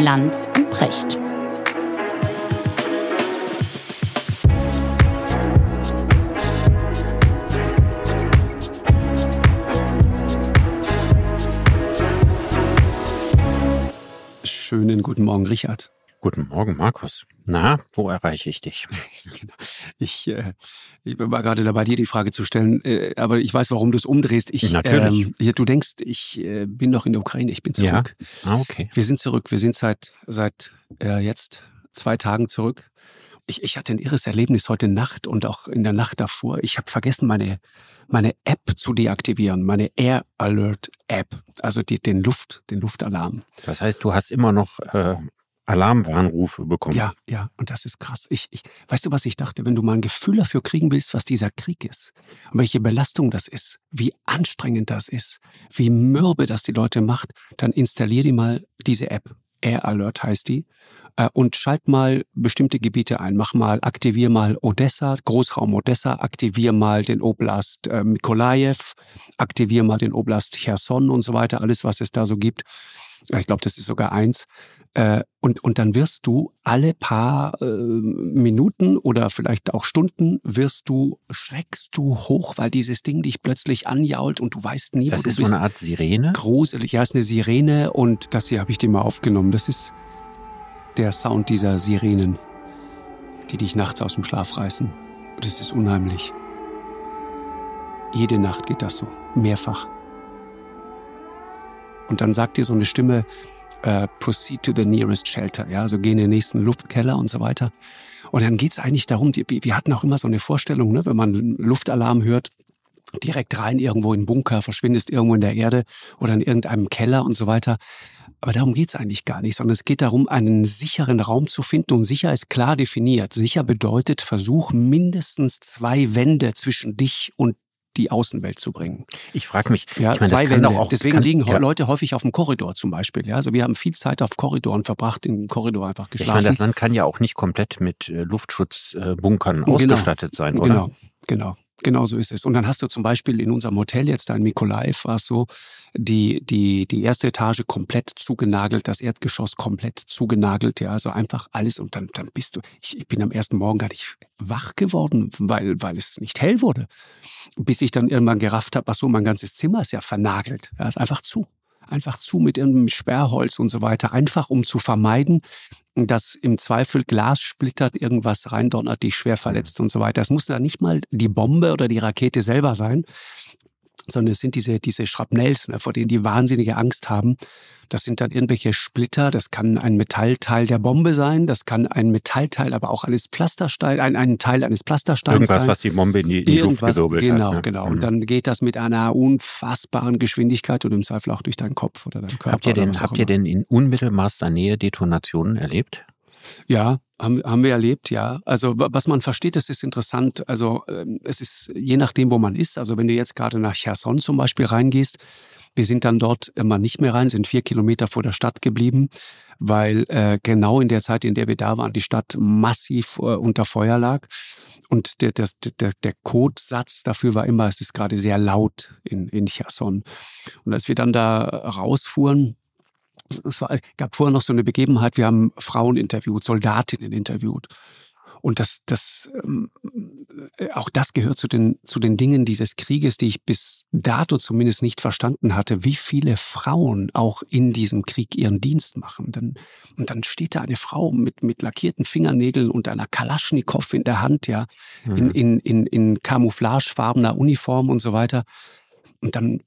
Lanz und Precht. Schönen guten Morgen, Richard. Guten Morgen, Markus. Na, wo erreiche ich dich? Genau. Ich, äh, ich war gerade dabei, dir die Frage zu stellen, äh, aber ich weiß, warum du es umdrehst. Ich, Natürlich. Ähm, du denkst, ich äh, bin noch in der Ukraine, ich bin zurück. Ja? Ah, okay. Wir sind zurück. Wir sind seit, seit äh, jetzt zwei Tagen zurück. Ich, ich hatte ein irres Erlebnis heute Nacht und auch in der Nacht davor. Ich habe vergessen, meine, meine App zu deaktivieren, meine Air Alert App, also die, den Luft, den Luftalarm. Das heißt, du hast immer noch äh, Alarmwarnrufe bekommen. Ja, ja, und das ist krass. Ich, ich, weißt du, was ich dachte? Wenn du mal ein Gefühl dafür kriegen willst, was dieser Krieg ist, welche Belastung das ist, wie anstrengend das ist, wie mürbe das die Leute macht, dann installier dir mal diese App. Air Alert heißt die. Äh, und schalt mal bestimmte Gebiete ein. Mach mal, aktivier mal Odessa, Großraum Odessa, aktivier mal den Oblast äh, Mikolajew, aktivier mal den Oblast Cherson und so weiter, alles, was es da so gibt. Ich glaube, das ist sogar eins. Äh, und, und dann wirst du alle paar äh, Minuten oder vielleicht auch Stunden wirst du, schreckst du hoch, weil dieses Ding dich plötzlich anjault und du weißt nie, das wo du ist bist. so eine Art Sirene? Gruselig, ja, ist eine Sirene und das hier habe ich dir mal aufgenommen. Das ist der Sound dieser Sirenen, die dich nachts aus dem Schlaf reißen. Und es ist unheimlich. Jede Nacht geht das so, mehrfach. Und dann sagt dir so eine Stimme, äh, proceed to the nearest shelter, ja, also geh in den nächsten Luftkeller und so weiter. Und dann geht's eigentlich darum, die, wir hatten auch immer so eine Vorstellung, ne, wenn man Luftalarm hört, direkt rein irgendwo in den Bunker, verschwindest irgendwo in der Erde oder in irgendeinem Keller und so weiter. Aber darum geht's eigentlich gar nicht, sondern es geht darum, einen sicheren Raum zu finden. Und sicher ist klar definiert. Sicher bedeutet, versuch mindestens zwei Wände zwischen dich und die Außenwelt zu bringen. Ich frage mich, ja, ich meine, zwei Wände. auch, Deswegen kann, liegen ja, Leute häufig auf dem Korridor zum Beispiel. Ja, also wir haben viel Zeit auf Korridoren verbracht, im Korridor einfach ich geschlafen. meine, das Land kann ja auch nicht komplett mit äh, Luftschutzbunkern Genau. ausgestattet sein, oder? Genau, genau. Genau so ist es. Und dann hast du zum Beispiel in unserem Hotel jetzt da in Mikolaev war es so, die, die, die erste Etage komplett zugenagelt, das Erdgeschoss komplett zugenagelt, ja, also einfach alles und dann, dann bist du, ich, ich bin am ersten Morgen gar nicht wach geworden, weil, weil es nicht hell wurde. Bis ich dann irgendwann gerafft habe, ach so, mein ganzes Zimmer ist ja vernagelt, ja, ist einfach zu. Einfach zu mit irgendeinem Sperrholz und so weiter, einfach um zu vermeiden, dass im Zweifel Glas splittert, irgendwas reindonnert, dich schwer verletzt und so weiter. Es muss da nicht mal die Bombe oder die Rakete selber sein, sondern es sind diese, diese Schrapnells, ne, vor denen die wahnsinnige Angst haben. Das sind dann irgendwelche Splitter, das kann ein Metallteil der Bombe sein, das kann ein Metallteil, aber auch eines Pflasterstein, ein, ein Teil eines Pflastersteins Irgendwas, sein. was die Bombe in die, in die Luft gewirbelt genau, hat. ne? genau. Mhm. Und dann geht das mit einer unfassbaren Geschwindigkeit und im Zweifel auch durch deinen Kopf oder deinen Körper. Habt ihr denn, habt ihr denn in unmittelbarster Nähe Detonationen erlebt? Ja, haben, haben wir erlebt, ja. Also wa- was man versteht, das ist interessant. Also ähm, es ist je nachdem, wo man ist. Also wenn du jetzt gerade nach Cherson zum Beispiel reingehst, wir sind dann dort immer nicht mehr rein, sind vier Kilometer vor der Stadt geblieben, weil äh, genau in der Zeit, in der wir da waren, die Stadt massiv äh, unter Feuer lag. Und der, der, der, der Codesatz dafür war immer, es ist gerade sehr laut in, in Cherson. Und als wir dann da rausfuhren, es war, gab vorher noch so eine Begebenheit, wir haben Frauen interviewt, Soldatinnen interviewt. Und das, das, ähm, äh, auch das gehört zu den, zu den Dingen dieses Krieges, die ich bis dato zumindest nicht verstanden hatte, wie viele Frauen auch in diesem Krieg ihren Dienst machen. Dann, und dann steht da eine Frau mit, mit lackierten Fingernägeln und einer Kalaschnikow in der Hand, ja, in, Mhm. in, in, in camouflagefarbener Uniform und so weiter. Und dann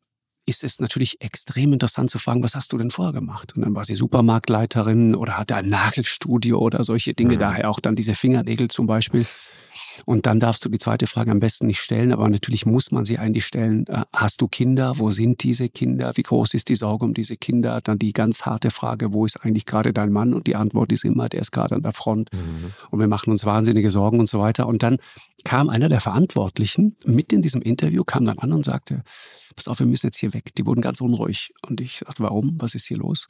ist es natürlich extrem interessant zu fragen, was hast du denn vorher gemacht? Und dann war sie Supermarktleiterin oder hatte ein Nagelstudio oder solche Dinge, Mhm. daher auch dann diese Fingernägel zum Beispiel. Und dann darfst du die zweite Frage am besten nicht stellen, aber natürlich muss man sie eigentlich stellen. Äh, Hast du Kinder? Wo sind diese Kinder? Wie groß ist die Sorge um diese Kinder? Dann die ganz harte Frage, wo ist eigentlich gerade dein Mann? Und die Antwort ist immer, der ist gerade an der Front. Und wir machen uns wahnsinnige Sorgen und so weiter. Und dann kam einer der Verantwortlichen mit in diesem Interview, kam dann an und sagte, pass auf, wir müssen jetzt hier weg. Die wurden ganz unruhig. Und ich sagte, warum? Was ist hier los?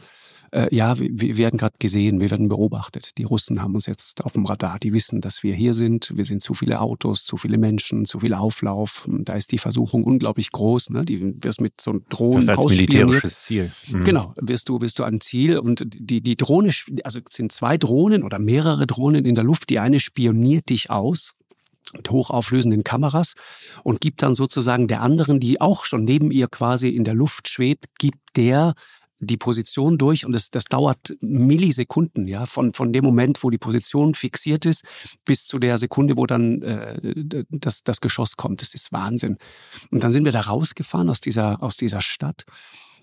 Äh, ja, wir, wir werden gerade gesehen, wir werden beobachtet. Die Russen haben uns jetzt auf dem Radar. Die wissen, dass wir hier sind. Wir sind zu viele Autos, zu viele Menschen, zu viel Auflauf. Da ist die Versuchung unglaublich groß. Ne? Die wirst mit so einem Drohnen das als militärisches Ziel. Mhm. Genau, wirst du, wirst du ein Ziel und die, die Drohne, also es sind zwei Drohnen oder mehrere Drohnen in der Luft. Die eine spioniert dich aus mit hochauflösenden Kameras und gibt dann sozusagen der anderen, die auch schon neben ihr quasi in der Luft schwebt, gibt der die Position durch und das, das dauert Millisekunden, ja, von, von dem Moment, wo die Position fixiert ist, bis zu der Sekunde, wo dann äh, das, das Geschoss kommt. Das ist Wahnsinn. Und dann sind wir da rausgefahren aus dieser, aus dieser Stadt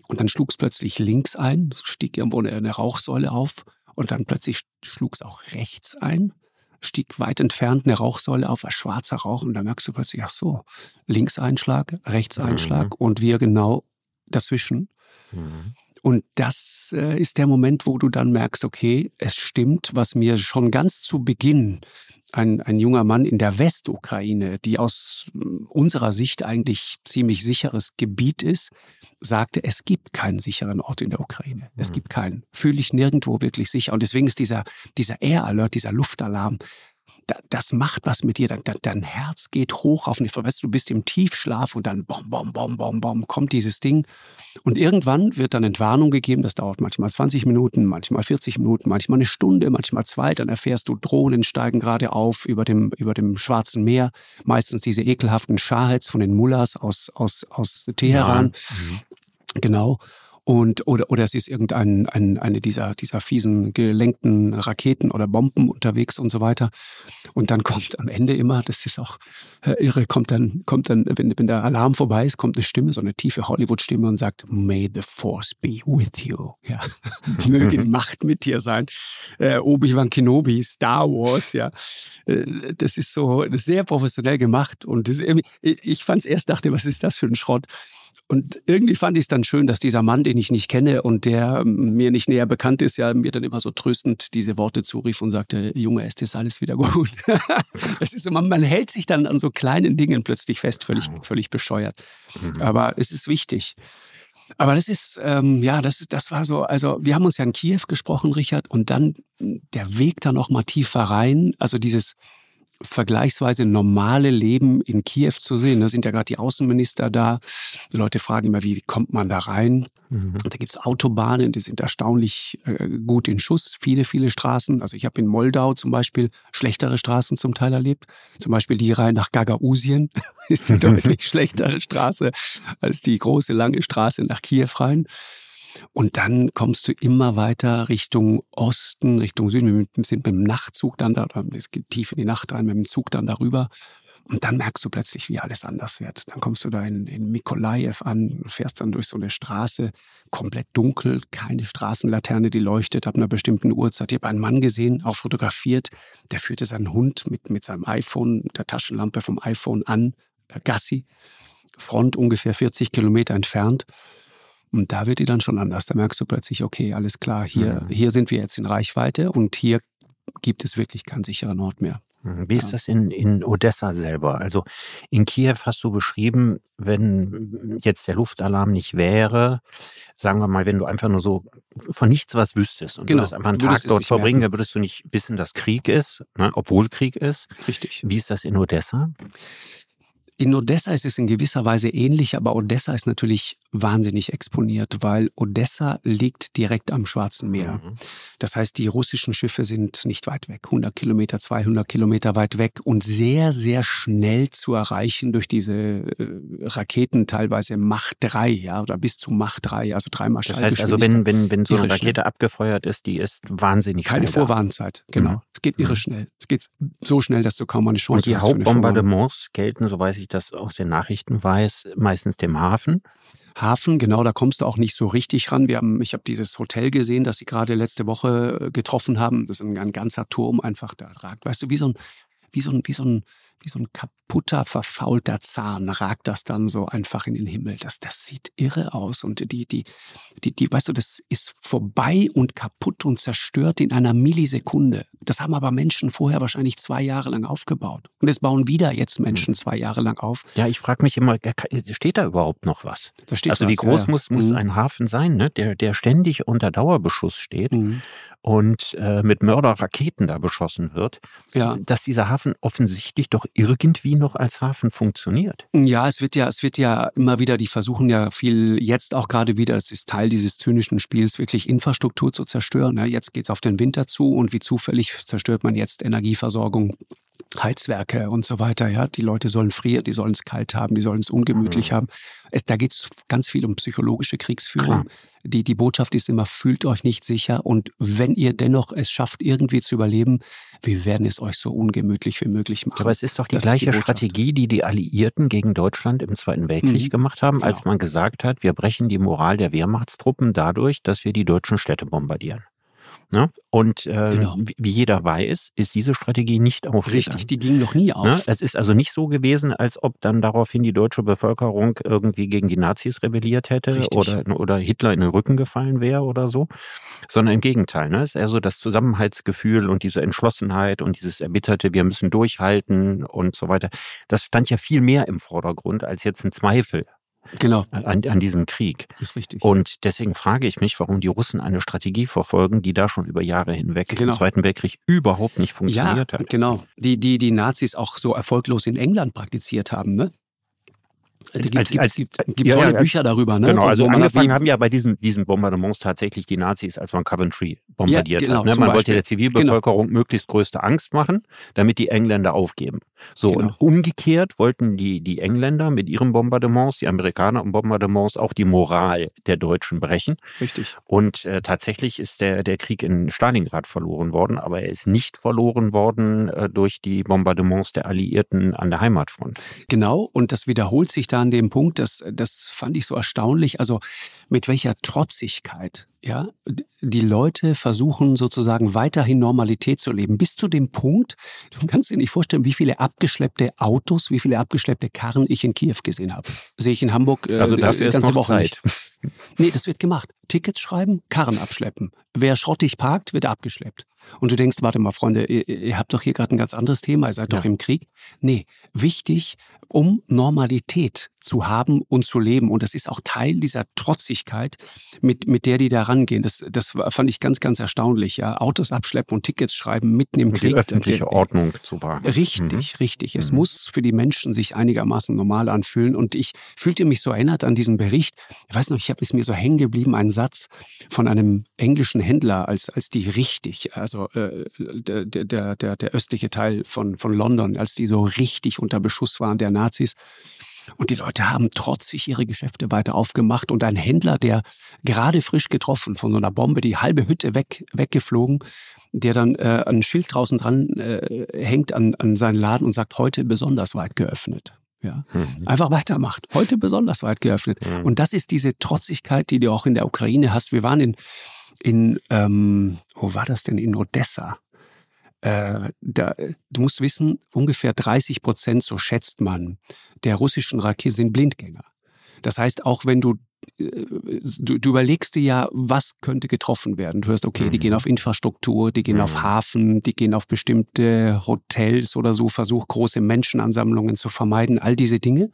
und dann schlug es plötzlich links ein, stieg irgendwo eine, eine Rauchsäule auf und dann plötzlich schlug es auch rechts ein stieg weit entfernt eine Rauchsäule auf, ein schwarzer Rauch und da merkst du plötzlich, ach so, links Einschlag, rechts Einschlag mhm. und wir genau dazwischen. Mhm. Und das äh, ist der Moment, wo du dann merkst, okay, es stimmt, was mir schon ganz zu Beginn ein, ein junger Mann in der Westukraine, die aus äh, unserer Sicht eigentlich ziemlich sicheres Gebiet ist, sagte, es gibt keinen sicheren Ort in der Ukraine. Es mhm. gibt keinen. Fühle ich nirgendwo wirklich sicher. Und deswegen ist dieser, dieser Air Alert, dieser Luftalarm das macht was mit dir. Dein, dein Herz geht hoch auf eine, weißt du, du bist im Tiefschlaf und dann bom, bom, bom, bom, bom, kommt dieses Ding. Und irgendwann wird dann Entwarnung gegeben. Das dauert manchmal 20 Minuten, manchmal 40 Minuten, manchmal eine Stunde, manchmal zwei. Dann erfährst du, Drohnen steigen gerade auf über dem, über dem Schwarzen Meer. Meistens diese ekelhaften Schahets von den Mullahs aus, aus, aus Teheran. Ja. Mhm. Genau. Und, oder, oder es ist irgendein ein, eine dieser, dieser fiesen gelenkten Raketen oder Bomben unterwegs und so weiter. Und dann kommt am Ende immer, das ist auch äh, irre, kommt dann, kommt dann, wenn, wenn der Alarm vorbei ist, kommt eine Stimme, so eine tiefe Hollywood-Stimme und sagt, May the Force be with you. Ja. Möge die Macht mit dir sein. Äh, Obi-Wan Kenobi, Star Wars, ja. Äh, das ist so sehr professionell gemacht. Und das, ich fand es erst, dachte, was ist das für ein Schrott? Und irgendwie fand ich es dann schön, dass dieser Mann, den ich nicht kenne und der ähm, mir nicht näher bekannt ist, ja mir dann immer so tröstend diese Worte zurief und sagte, Junge, es ist alles wieder gut. es ist man, man hält sich dann an so kleinen Dingen plötzlich fest, völlig, völlig bescheuert. Mhm. Aber es ist wichtig. Aber das ist, ähm, ja, das, das war so, also wir haben uns ja in Kiew gesprochen, Richard, und dann der Weg da noch mal tiefer rein, also dieses, vergleichsweise normale Leben in Kiew zu sehen. Da sind ja gerade die Außenminister da. Die Leute fragen immer, wie, wie kommt man da rein? Mhm. Da gibt's Autobahnen, die sind erstaunlich äh, gut in Schuss. Viele, viele Straßen. Also ich habe in Moldau zum Beispiel schlechtere Straßen zum Teil erlebt. Zum Beispiel die Reihe nach Gagausien ist die deutlich schlechtere Straße als die große, lange Straße nach Kiew rein. Und dann kommst du immer weiter Richtung Osten, Richtung Süden. Wir sind mit dem Nachtzug dann da, es geht tief in die Nacht rein, mit dem Zug dann darüber. Und dann merkst du plötzlich, wie alles anders wird. Dann kommst du da in, in Mikolajew an, fährst dann durch so eine Straße, komplett dunkel, keine Straßenlaterne, die leuchtet ab einer bestimmten Uhrzeit. Ich habe einen Mann gesehen, auch fotografiert, der führte seinen Hund mit, mit seinem iPhone, der Taschenlampe vom iPhone an, äh, Gassi, Front ungefähr 40 Kilometer entfernt. Und da wird die dann schon anders. Da merkst du plötzlich, okay, alles klar, hier, mhm. hier sind wir jetzt in Reichweite und hier gibt es wirklich keinen sicheren Ort mehr. Mhm. Wie ist das in, in Odessa selber? Also in Kiew hast du beschrieben, wenn jetzt der Luftalarm nicht wäre, sagen wir mal, wenn du einfach nur so von nichts was wüsstest und genau. würdest einfach einen Tag dort verbringen, dann würdest du nicht wissen, dass Krieg ist, ne, obwohl Krieg ist. Richtig. Wie ist das in Odessa? In Odessa ist es in gewisser Weise ähnlich, aber Odessa ist natürlich wahnsinnig exponiert, weil Odessa liegt direkt am Schwarzen Meer. Mhm. Das heißt, die russischen Schiffe sind nicht weit weg, 100 Kilometer, 200 Kilometer weit weg und sehr, sehr schnell zu erreichen durch diese äh, Raketen, teilweise Macht 3, ja, oder bis zu Macht 3, also dreimal Das heißt also, wenn, wenn, wenn so eine Rakete schnell. abgefeuert ist, die ist wahnsinnig Keine schnell. Keine Vorwarnzeit, genau. Mhm. Es geht irre mhm. schnell. Es geht so schnell, dass du kaum eine Chance hast. Und die Hauptbombardements gelten, so weiß ich das aus den Nachrichten weiß, meistens dem Hafen. Hafen, genau, da kommst du auch nicht so richtig ran. Wir haben, ich habe dieses Hotel gesehen, das sie gerade letzte Woche äh, getroffen haben. Das ist ein, ein ganzer Turm einfach da ragt. Weißt du, wie so ein, wie so ein, wie so ein, wie so ein kaputter, verfaulter Zahn ragt das dann so einfach in den Himmel. Das, das sieht irre aus. Und die, die, die, die, weißt du, das ist vorbei und kaputt und zerstört in einer Millisekunde. Das haben aber Menschen vorher wahrscheinlich zwei Jahre lang aufgebaut. Und es bauen wieder jetzt Menschen zwei Jahre lang auf. Ja, ich frage mich immer, steht da überhaupt noch was? Da steht also was, wie groß ja. muss, muss mhm. ein Hafen sein, ne? der, der ständig unter Dauerbeschuss steht? Mhm. Und äh, mit Mörderraketen da beschossen wird, Ja. dass dieser Hafen offensichtlich doch irgendwie noch als Hafen funktioniert. Ja, es wird ja, es wird ja immer wieder, die versuchen ja viel, jetzt auch gerade wieder, das ist Teil dieses zynischen Spiels, wirklich Infrastruktur zu zerstören. Ja, jetzt geht's auf den Winter zu und wie zufällig zerstört man jetzt Energieversorgung, Heizwerke und so weiter. Ja, die Leute sollen frieren, die sollen es kalt haben, die sollen es ungemütlich Mhm. haben. Es, da geht's ganz viel um psychologische Kriegsführung. Klar. Die, die Botschaft ist immer, fühlt euch nicht sicher und wenn ihr dennoch es schafft, irgendwie zu überleben, wir werden es euch so ungemütlich wie möglich machen. Aber es ist doch die Das die gleiche Botschaft. Strategie, die die Alliierten gegen Deutschland im Zweiten Weltkrieg Mhm. gemacht haben, als Genau. man gesagt hat, wir brechen die Moral der Wehrmachtstruppen dadurch, dass wir die deutschen Städte bombardieren. Ne? Und äh, Genau. wie jeder weiß, ist diese Strategie nicht aufgegangen. Richtig, die ging noch nie auf. Ne? Es ist also nicht so gewesen, als ob dann daraufhin die deutsche Bevölkerung irgendwie gegen die Nazis rebelliert hätte Richtig. oder, oder Hitler in den Rücken gefallen wäre oder so, sondern im Gegenteil. Ne? Es ist eher so das Zusammenhaltsgefühl und diese Entschlossenheit und dieses erbitterte, wir müssen durchhalten und so weiter. Das stand ja viel mehr im Vordergrund als jetzt ein Zweifel Genau, an, an diesem Krieg. ist richtig. Und deswegen frage ich mich, warum die Russen eine Strategie verfolgen, die da schon über Jahre hinweg Genau. im Zweiten Weltkrieg überhaupt nicht funktioniert ja, hat. genau. Die, die die Nazis auch so erfolglos in England praktiziert haben, ne? Gibt, Als- gibt, als- gibt, gibt ja, tolle ja, Bücher darüber, ne? Genau, also angefangen haben ja bei diesen, diesen Bombardements tatsächlich die Nazis, als man Coventry bombardiert Ja, genau, hat. Ne? Man wollte Beispiel. der Zivilbevölkerung möglichst größte Angst machen, damit die Engländer aufgeben. So, Genau. und umgekehrt wollten die, die Engländer mit ihren Bombardements, die Amerikaner und Bombardements auch die Moral der Deutschen brechen. Richtig. Und äh, tatsächlich ist der, der Krieg in Stalingrad verloren worden, aber er ist nicht verloren worden äh, durch die Bombardements der Alliierten an der Heimatfront. Genau, und das wiederholt sich da an dem Punkt, das, das fand ich so erstaunlich, also mit welcher Trotzigkeit, ja, die Leute versuchen sozusagen weiterhin Normalität zu leben, bis zu dem Punkt, du kannst dir nicht vorstellen, wie viele abgeschleppte Autos, wie viele abgeschleppte Karren ich in Kiew gesehen habe. Sehe ich in Hamburg äh, Also dafür ist ganze noch Woche Zeit. nicht. Nee, das wird gemacht. Tickets schreiben, Karren abschleppen. Wer schrottig parkt, wird abgeschleppt. Und du denkst, warte mal, Freunde, ihr, ihr habt doch hier gerade ein ganz anderes Thema, ihr seid doch Ja. im Krieg. Nee, wichtig, um Normalität zu haben und zu leben. Und das ist auch Teil dieser Trotzigkeit, mit, mit der die da rangehen. Das, das fand ich ganz, ganz erstaunlich. Ja, Autos abschleppen und Tickets schreiben mitten im Die Krieg. öffentliche Äh, Ordnung zu wahren. Richtig, richtig. Es Mhm. muss für die Menschen sich einigermaßen normal anfühlen. Und ich fühlte mich so erinnert an diesen Bericht. Ich weiß noch, ich habe es mir so hängen geblieben, ein Satz von einem englischen Händler, als, als die richtig, also äh, der, der, der, der östliche Teil von, von London, als die so richtig unter Beschuss waren der Nazis. Und die Leute haben trotzig ihre Geschäfte weiter aufgemacht. Und ein Händler, der gerade frisch getroffen von so einer Bombe, die halbe Hütte weg, weggeflogen, der dann äh, ein Schild draußen dran äh, hängt an, an seinen Laden und sagt, heute besonders weit geöffnet. Ja, Mhm. einfach weitermacht. Heute besonders weit geöffnet. Mhm. Und das ist diese Trotzigkeit, die du auch in der Ukraine hast. Wir waren in, in ähm, wo war das denn? In Odessa. Äh, da, du musst wissen, ungefähr 30 Prozent, so schätzt man, der russischen Raketen sind Blindgänger. Das heißt, auch wenn du, äh, du, du überlegst dir ja, was könnte getroffen werden. Du hörst, okay, die Mhm. gehen auf Infrastruktur, die gehen auf Mhm. Hafen, die gehen auf bestimmte Hotels oder so, versuch große Menschenansammlungen zu vermeiden, all diese Dinge.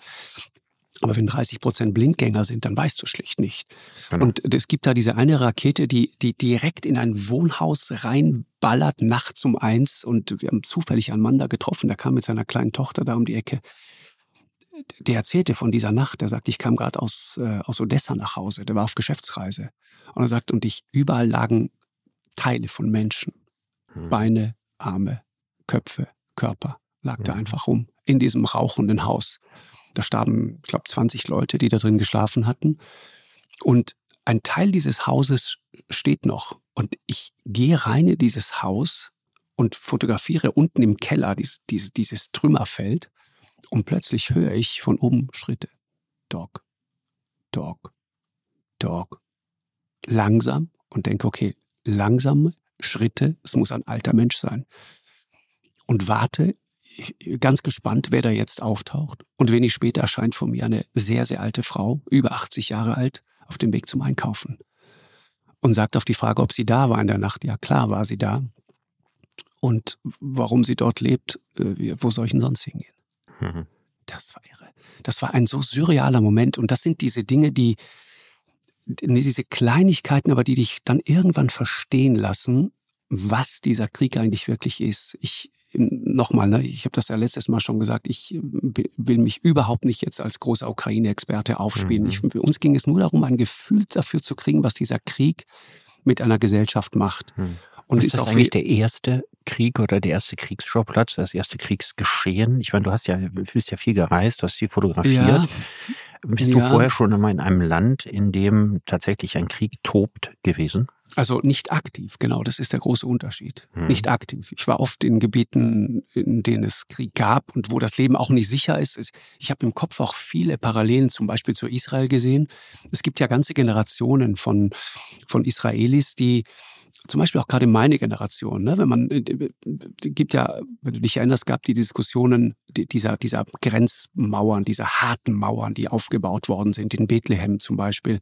Aber wenn 30 Prozent Blindgänger sind, dann weißt du schlicht nicht. Genau. Und es gibt da diese eine Rakete, die, die direkt in ein Wohnhaus reinballert, nachts um eins. Und wir haben zufällig einen Mann da getroffen, der kam mit seiner kleinen Tochter da um die Ecke. Der erzählte von dieser Nacht. Der sagt, ich kam gerade aus, äh, aus Odessa nach Hause. Der war auf Geschäftsreise. Und er sagt, und ich, überall lagen Teile von Menschen. Mhm. Beine, Arme, Köpfe, Körper lag da Mhm. einfach rum in diesem rauchenden Haus. Da starben, ich glaube, 20 Leute, die da drin geschlafen hatten. Und ein Teil dieses Hauses steht noch. Und ich gehe rein in dieses Haus und fotografiere unten im Keller dies, dies, dieses Trümmerfeld. Und plötzlich höre ich von oben Schritte. Dog, Dog, Dog. Langsam und denke, okay, langsame Schritte, es muss ein alter Mensch sein. Und warte ganz gespannt, wer da jetzt auftaucht. Und wenig später erscheint vor mir eine sehr, sehr alte Frau, über 80 Jahre alt, auf dem Weg zum Einkaufen. Und sagt auf die Frage, ob sie da war in der Nacht. Ja, klar war sie da. Und warum sie dort lebt, äh, wo soll ich denn sonst hingehen? Mhm. Das war irre. Das war ein so surrealer Moment. Und das sind diese Dinge, die, diese Kleinigkeiten, aber die dich dann irgendwann verstehen lassen, was dieser Krieg eigentlich wirklich ist. Ich nochmal, ne, ich habe das ja letztes Mal schon gesagt, ich will mich überhaupt nicht jetzt als großer Ukraine-Experte aufspielen. Mhm. Ich, für uns ging es nur darum, ein Gefühl dafür zu kriegen, was dieser Krieg mit einer Gesellschaft macht. Mhm. Und ist, ist das eigentlich der erste Krieg oder der erste Kriegsschauplatz, das erste Kriegsgeschehen? Ich meine, du hast ja, bist ja viel gereist, du hast viel fotografiert. Ja. Bist ja. du vorher schon einmal in einem Land, in dem tatsächlich ein Krieg tobt gewesen? Also nicht aktiv, genau, das ist der große Unterschied. Hm. Nicht aktiv. Ich war oft in Gebieten, in denen es Krieg gab und wo das Leben auch nicht sicher ist. Ich habe im Kopf auch viele Parallelen zum Beispiel zu Israel gesehen. Es gibt ja ganze Generationen von, von Israelis, die zum Beispiel auch gerade meine Generation, ne? wenn man, äh, gibt ja, wenn du dich erinnerst, gab die Diskussionen dieser, dieser Grenzmauern, dieser harten Mauern, die aufgebaut worden sind, in Bethlehem zum Beispiel,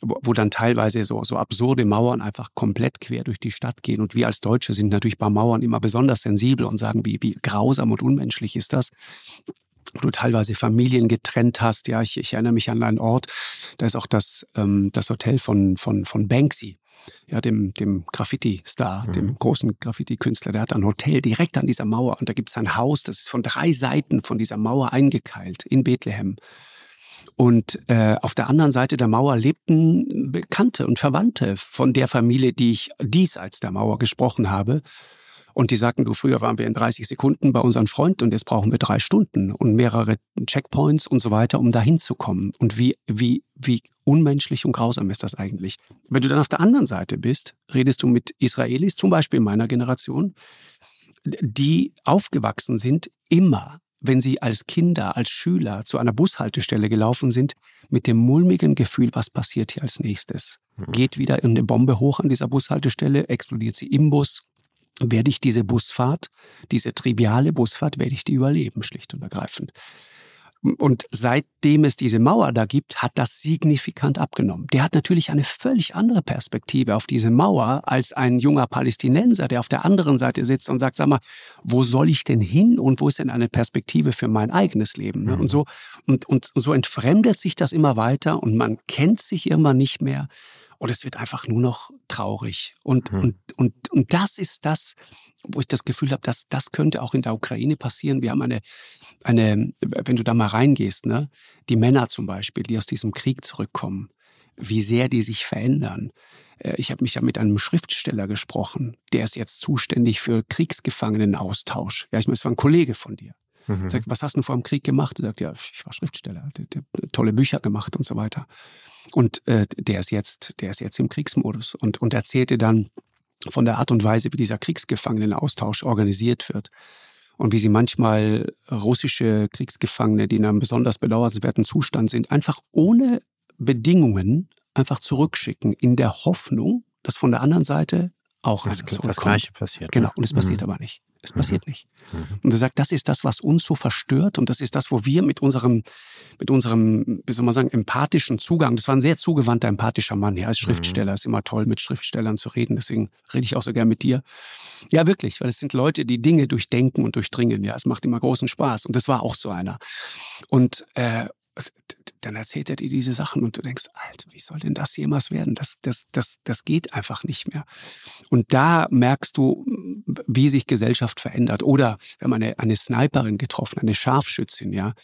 wo, dann teilweise so, so absurde Mauern einfach komplett quer durch die Stadt gehen. Und wir als Deutsche sind natürlich bei Mauern immer besonders sensibel und sagen, wie, wie grausam und unmenschlich ist das wo du teilweise Familien getrennt hast. Ja, ich, ich erinnere mich an einen Ort, da ist auch das, ähm, das Hotel von, von, von Banksy ja, dem, dem Graffiti-Star, mhm. dem großen Graffiti-Künstler, der hat ein Hotel direkt an dieser Mauer und da gibt es ein Haus, das ist von drei Seiten von dieser Mauer eingekeilt in Bethlehem. Und äh, auf der anderen Seite der Mauer lebten Bekannte und Verwandte von der Familie, die ich diesseits der Mauer gesprochen habe. Und die sagten, du, früher waren wir in 30 Sekunden bei unseren Freunden und jetzt brauchen wir drei Stunden und mehrere Checkpoints und so weiter, um dahin zu kommen. Und wie, wie, wie unmenschlich und grausam ist das eigentlich? Wenn du dann auf der anderen Seite bist, redest du mit Israelis, zum Beispiel meiner Generation, die aufgewachsen sind, immer wenn sie als Kinder, als Schüler zu einer Bushaltestelle gelaufen sind, mit dem mulmigen Gefühl, was passiert hier als nächstes? Mhm. Geht wieder eine Bombe hoch an dieser Bushaltestelle, explodiert sie im Bus, werde ich diese Busfahrt, diese triviale Busfahrt, werde ich die überleben, schlicht und ergreifend. Und seitdem es diese Mauer da gibt, hat das signifikant abgenommen. Der hat natürlich eine völlig andere Perspektive auf diese Mauer als ein junger Palästinenser, der auf der anderen Seite sitzt und sagt, sag mal, wo soll ich denn hin und wo ist denn eine Perspektive für mein eigenes Leben? Ne? Und so, und, und so entfremdet sich das immer weiter und man kennt sich immer nicht mehr. Und es wird einfach nur noch traurig. Und, mhm. und, und, und das ist das, wo ich das Gefühl habe, dass das könnte auch in der Ukraine passieren. Wir haben eine, eine, wenn du da mal reingehst, ne, die Männer zum Beispiel, die aus diesem Krieg zurückkommen, wie sehr die sich verändern. Äh, ich habe mich ja mit einem Schriftsteller gesprochen, der ist jetzt zuständig für Kriegsgefangenenaustausch. Ja, ich meine, es war ein Kollege von dir. Mhm. Sagt, was hast du vor dem Krieg gemacht? Er sagt, ja, ich war Schriftsteller, der, der, tolle Bücher gemacht und so weiter. Und äh, der ist jetzt, der ist jetzt im Kriegsmodus und, und erzählte dann von der Art und Weise, wie dieser Kriegsgefangenenaustausch organisiert wird und wie sie manchmal russische Kriegsgefangene, die in einem besonders bedauernswerten Zustand sind, einfach ohne Bedingungen einfach zurückschicken, in der Hoffnung, dass von der anderen Seite auch das, das Gleiche passiert. Genau, und es mhm. passiert aber nicht. Es mhm. passiert nicht. Mhm. Und er sagt, das ist das, was uns so verstört und das ist das, wo wir mit unserem, mit unserem, wie soll man sagen, empathischen Zugang, das war ein sehr zugewandter, empathischer Mann, ja, als mhm. Schriftsteller, mhm. ist immer toll, mit Schriftstellern zu reden, deswegen rede ich auch so gern mit dir. Ja, wirklich, weil es sind Leute, die Dinge durchdenken und durchdringen, ja, es macht immer großen Spaß und das war auch so einer. Und, äh, dann erzählt er dir diese Sachen und du denkst, Alter, wie soll denn das jemals werden? Das, das, das, das geht einfach nicht mehr. Und da merkst du, wie sich Gesellschaft verändert. Oder wir haben eine, eine Sniperin getroffen, eine Scharfschützin, ja.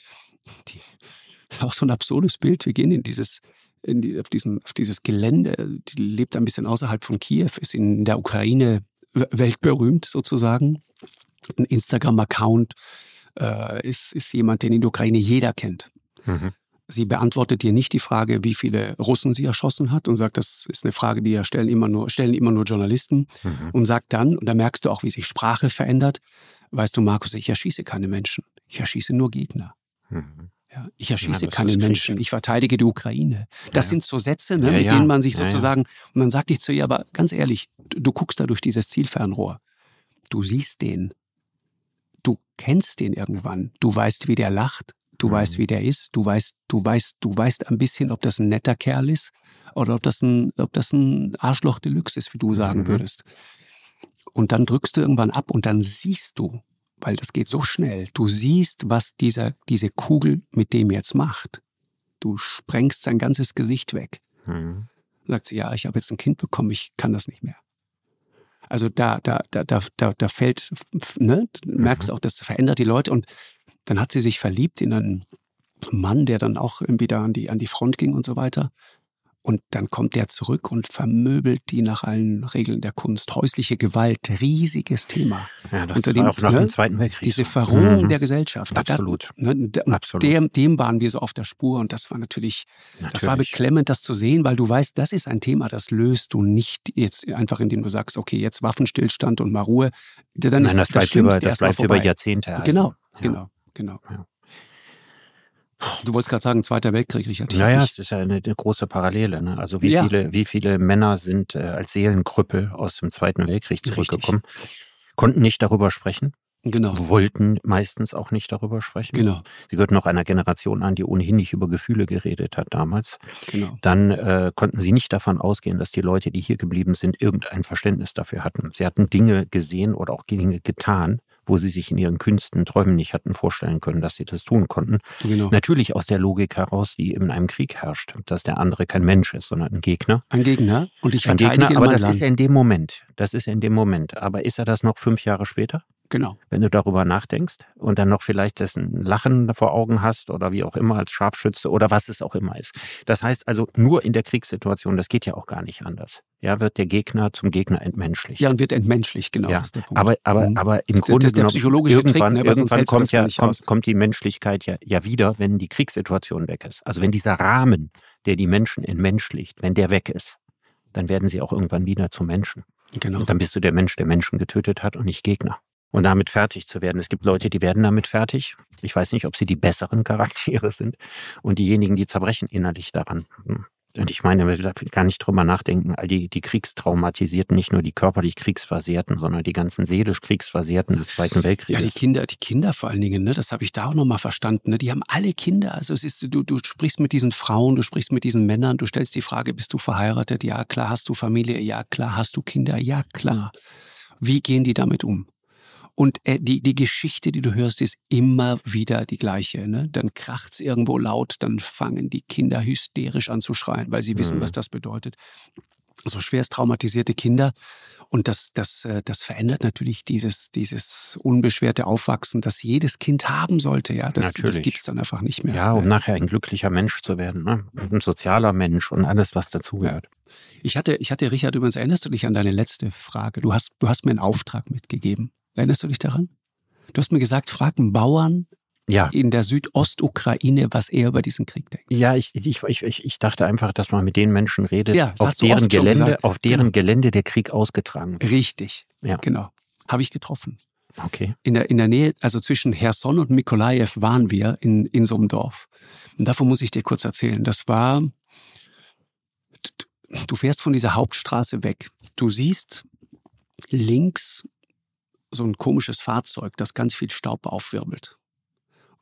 Die, auch so ein absurdes Bild. Wir gehen in dieses, in die, auf, diesen, auf dieses Gelände. Die lebt ein bisschen außerhalb von Kiew, ist in der Ukraine weltberühmt sozusagen. Ein Instagram-Account äh, ist, ist jemand, den in der Ukraine jeder kennt. Mhm. Sie beantwortet dir nicht die Frage, wie viele Russen sie erschossen hat und sagt, das ist eine Frage, die ja stellen immer nur, stellen immer nur Journalisten mhm. und sagt dann, und da merkst du auch, wie sich Sprache verändert, weißt du, Markus, ich erschieße keine Menschen, ich erschieße nur Gegner. Mhm. Ja, ich erschieße ja, keine Menschen, ich verteidige die Ukraine. Das ja. sind so Sätze, ne, mit denen man sich sozusagen, und dann sagte ich zu ihr, aber ganz ehrlich, du, du guckst da durch dieses Zielfernrohr, du siehst den, du kennst den irgendwann, du weißt, wie der lacht, Du mhm. weißt, wie der ist. Du weißt, du weißt, du weißt ein bisschen, ob das ein netter Kerl ist oder ob das ein, ob das ein Arschloch Deluxe ist, wie du sagen mhm. würdest. Und dann drückst du irgendwann ab und dann siehst du, weil das geht so schnell, du siehst, was dieser, diese Kugel mit dem jetzt macht. Du sprengst sein ganzes Gesicht weg. Mhm. Sagt sie, ja, ich habe jetzt ein Kind bekommen, ich kann das nicht mehr. Also da, da, da, da, da, da fällt, ne, merkst du mhm. auch, das verändert die Leute. Und dann hat sie sich verliebt in einen Mann, der dann auch irgendwie da an die, an die Front ging und so weiter. Und dann kommt der zurück und vermöbelt die nach allen Regeln der Kunst. Häusliche Gewalt, riesiges Thema. Ja, das Unter dem, war auch nach ne, dem Zweiten Weltkrieg. Diese Verrohung mhm. der Gesellschaft. Absolut. Das, ne, Absolut. Dem, dem waren wir so auf der Spur und das war natürlich, natürlich, das war beklemmend, das zu sehen, weil du weißt, das ist ein Thema, das löst du nicht jetzt einfach, indem du sagst, okay, jetzt Waffenstillstand und mal Ruhe. Dann Nein, ist das, das bleibt, über, das bleibt über Jahrzehnte. Genau, ja. genau, genau. Ja. Du wolltest gerade sagen, Zweiter Weltkrieg, Richard. Naja, es ist ja eine, eine große Parallele. Ne? Also wie, ja. viele, wie viele Männer sind äh, als Seelenkrüppel aus dem Zweiten Weltkrieg zurückgekommen, Richtig. konnten nicht darüber sprechen. Genau. Wollten meistens auch nicht darüber sprechen. Genau. Sie gehörten noch einer Generation an, die ohnehin nicht über Gefühle geredet hat damals. Genau. Dann äh, konnten sie nicht davon ausgehen, dass die Leute, die hier geblieben sind, irgendein Verständnis dafür hatten. Sie hatten Dinge gesehen oder auch Dinge getan, wo sie sich in ihren Künsten, Träumen nicht hatten vorstellen können, dass sie das tun konnten. Genau. Natürlich aus der Logik heraus, die in einem Krieg herrscht, dass der andere kein Mensch ist, sondern ein Gegner. Ein Gegner und ich ein Gegner, aber das Land. ist ja in dem Moment. Das ist ja in dem Moment. Aber ist er das noch fünf Jahre später? Genau. Wenn du darüber nachdenkst und dann noch vielleicht dessen Lachen vor Augen hast oder wie auch immer als Scharfschütze oder was es auch immer ist. Das heißt also nur in der Kriegssituation, das geht ja auch gar nicht anders. Ja, wird der Gegner zum Gegner entmenschlicht. Ja, und wird entmenschlicht, genau. Ja, aber, aber, mhm. aber im das Grunde ist der psychologische irgendwann, Trick, ne, irgendwann kommt ja, kommt, kommt die Menschlichkeit ja, ja wieder, wenn die Kriegssituation weg ist. Also wenn dieser Rahmen, der die Menschen entmenschlicht, wenn der weg ist, dann werden sie auch irgendwann wieder zu Menschen. Genau. Und dann bist du der Mensch, der Menschen getötet hat und nicht Gegner und damit fertig zu werden. Es gibt Leute, die werden damit fertig. Ich weiß nicht, ob sie die besseren Charaktere sind und diejenigen, die zerbrechen innerlich daran. Und ich meine, wir gar nicht drüber nachdenken, all die, die Kriegstraumatisierten, nicht nur die körperlich Kriegsversehrten, sondern die ganzen seelisch Kriegsversehrten des Zweiten Weltkrieges. Ja, die Kinder, die Kinder vor allen Dingen, ne, das habe ich da auch nochmal verstanden. Ne, die haben alle Kinder. Also es ist, du, du sprichst mit diesen Frauen, du sprichst mit diesen Männern, du stellst die Frage, bist du verheiratet? Ja, klar, hast du Familie? Ja, klar, hast du Kinder? Ja, klar. Wie gehen die damit um? Und äh, die, die Geschichte, die du hörst, ist immer wieder die gleiche. Ne? Dann kracht's irgendwo laut, dann fangen die Kinder hysterisch an zu schreien, weil sie wissen, mhm. was das bedeutet. So schwerst traumatisierte Kinder. Und das, das, äh, das verändert natürlich dieses, dieses unbeschwerte Aufwachsen, das jedes Kind haben sollte. Ja, das, natürlich. das gibt's dann einfach nicht mehr. Ja, um nachher ein glücklicher Mensch zu werden, ne? ein sozialer Mensch und alles, was dazugehört. Ich hatte, ich hatte, Richard, übrigens erinnerst du dich an deine letzte Frage? Du hast, du hast mir einen Auftrag mitgegeben. Erinnerst du dich daran? Du hast mir gesagt, frag einen Bauern ja. in der Südostukraine, was er über diesen Krieg denkt. Ja, ich, ich, ich, ich dachte einfach, dass man mit den Menschen redet, ja, auf deren, Gelände, auf deren. Gelände der Krieg ausgetragen wird. Richtig, ja. genau. Habe ich getroffen. Okay. In der, in der Nähe, also zwischen Herson und Mikolajew waren wir in, in so einem Dorf. Und davon muss ich dir kurz erzählen. Das war, du fährst von dieser Hauptstraße weg. Du siehst links so ein komisches Fahrzeug, das ganz viel Staub aufwirbelt.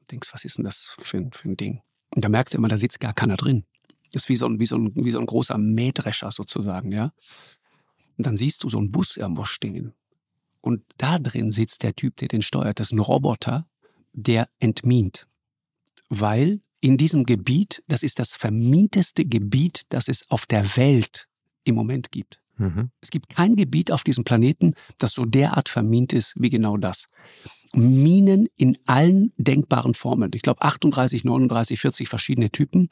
Und denkst, was ist denn das für ein, für ein Ding? Und da merkst du immer, da sitzt gar keiner drin. Das ist wie so ein, wie so ein, wie so ein großer Mähdrescher sozusagen, ja. Und dann siehst du so einen Bus irgendwo stehen. Und da drin sitzt der Typ, der den steuert. Das ist ein Roboter, der entmint. Weil in diesem Gebiet, das ist das vermieteste Gebiet, das es auf der Welt im Moment gibt. Mhm. Es gibt kein Gebiet auf diesem Planeten, das so derart vermint ist wie genau das. Minen in allen denkbaren Formen. Ich glaube 38, 39, 40 verschiedene Typen.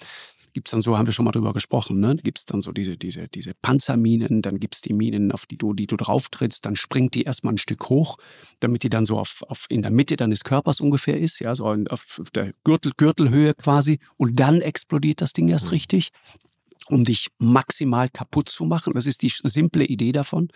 Gibt's dann so, haben wir schon mal drüber gesprochen, ne? Gibt's dann so diese, diese, diese Panzerminen, dann gibt's die Minen, auf die du, die du drauf trittst, dann springt die erstmal ein Stück hoch, damit die dann so auf, auf in der Mitte deines Körpers ungefähr ist, ja, so auf der Gürtel, Gürtelhöhe quasi. Und dann explodiert das Ding erst mhm. richtig um dich maximal kaputt zu machen. Das ist die simple Idee davon.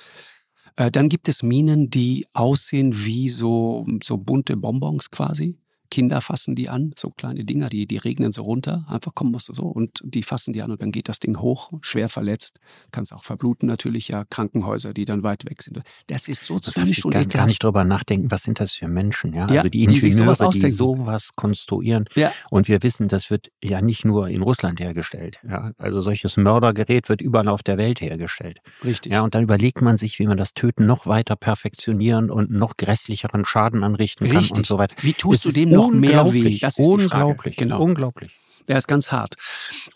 Äh, dann gibt es Minen, die aussehen wie so, so bunte Bonbons quasi. Kinder fassen die an, so kleine Dinger, die, die regnen so runter, einfach kommen was so und die fassen die an und dann geht das Ding hoch, schwer verletzt, kann es auch verbluten natürlich, ja, Krankenhäuser, die dann weit weg sind. Das ist so zynisch und gar, gar nicht drüber nachdenken, was sind das für Menschen, ja? ja also die Ingenieure, die, sowas, die sowas konstruieren. Ja. Und wir wissen, das wird ja nicht nur in Russland hergestellt, ja? Also solches Mördergerät wird überall auf der Welt hergestellt. Richtig. Ja, und dann überlegt man sich, wie man das Töten noch weiter perfektionieren und noch grässlicheren Schaden anrichten kann Richtig. und so weiter. Wie tust es du dem noch mehr weh. Das ist unglaublich, genau. unglaublich. Der ist ganz hart.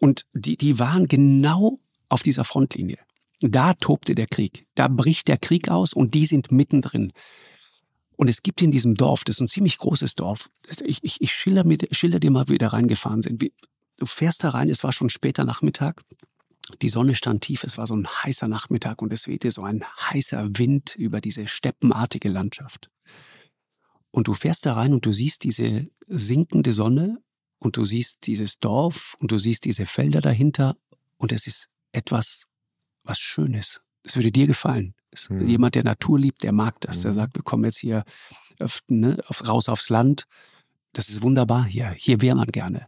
Und die, die waren genau auf dieser Frontlinie. Da tobte der Krieg. Da bricht der Krieg aus und die sind mittendrin. Und es gibt in diesem Dorf, das ist ein ziemlich großes Dorf, ich, ich, ich schilder, mit, schilder dir mal, wie wir da reingefahren sind. Du fährst da rein, es war schon später Nachmittag. Die Sonne stand tief, es war so ein heißer Nachmittag und es wehte so ein heißer Wind über diese steppenartige Landschaft. Und du fährst da rein und du siehst diese sinkende Sonne und du siehst dieses Dorf und du siehst diese Felder dahinter und es ist etwas, was Schönes. Es würde dir gefallen. Mhm. Jemand, der Natur liebt, der mag das. Der mhm. sagt, wir kommen jetzt hier auf, ne, auf, raus aufs Land. Das ist wunderbar hier. Hier wäre man gerne.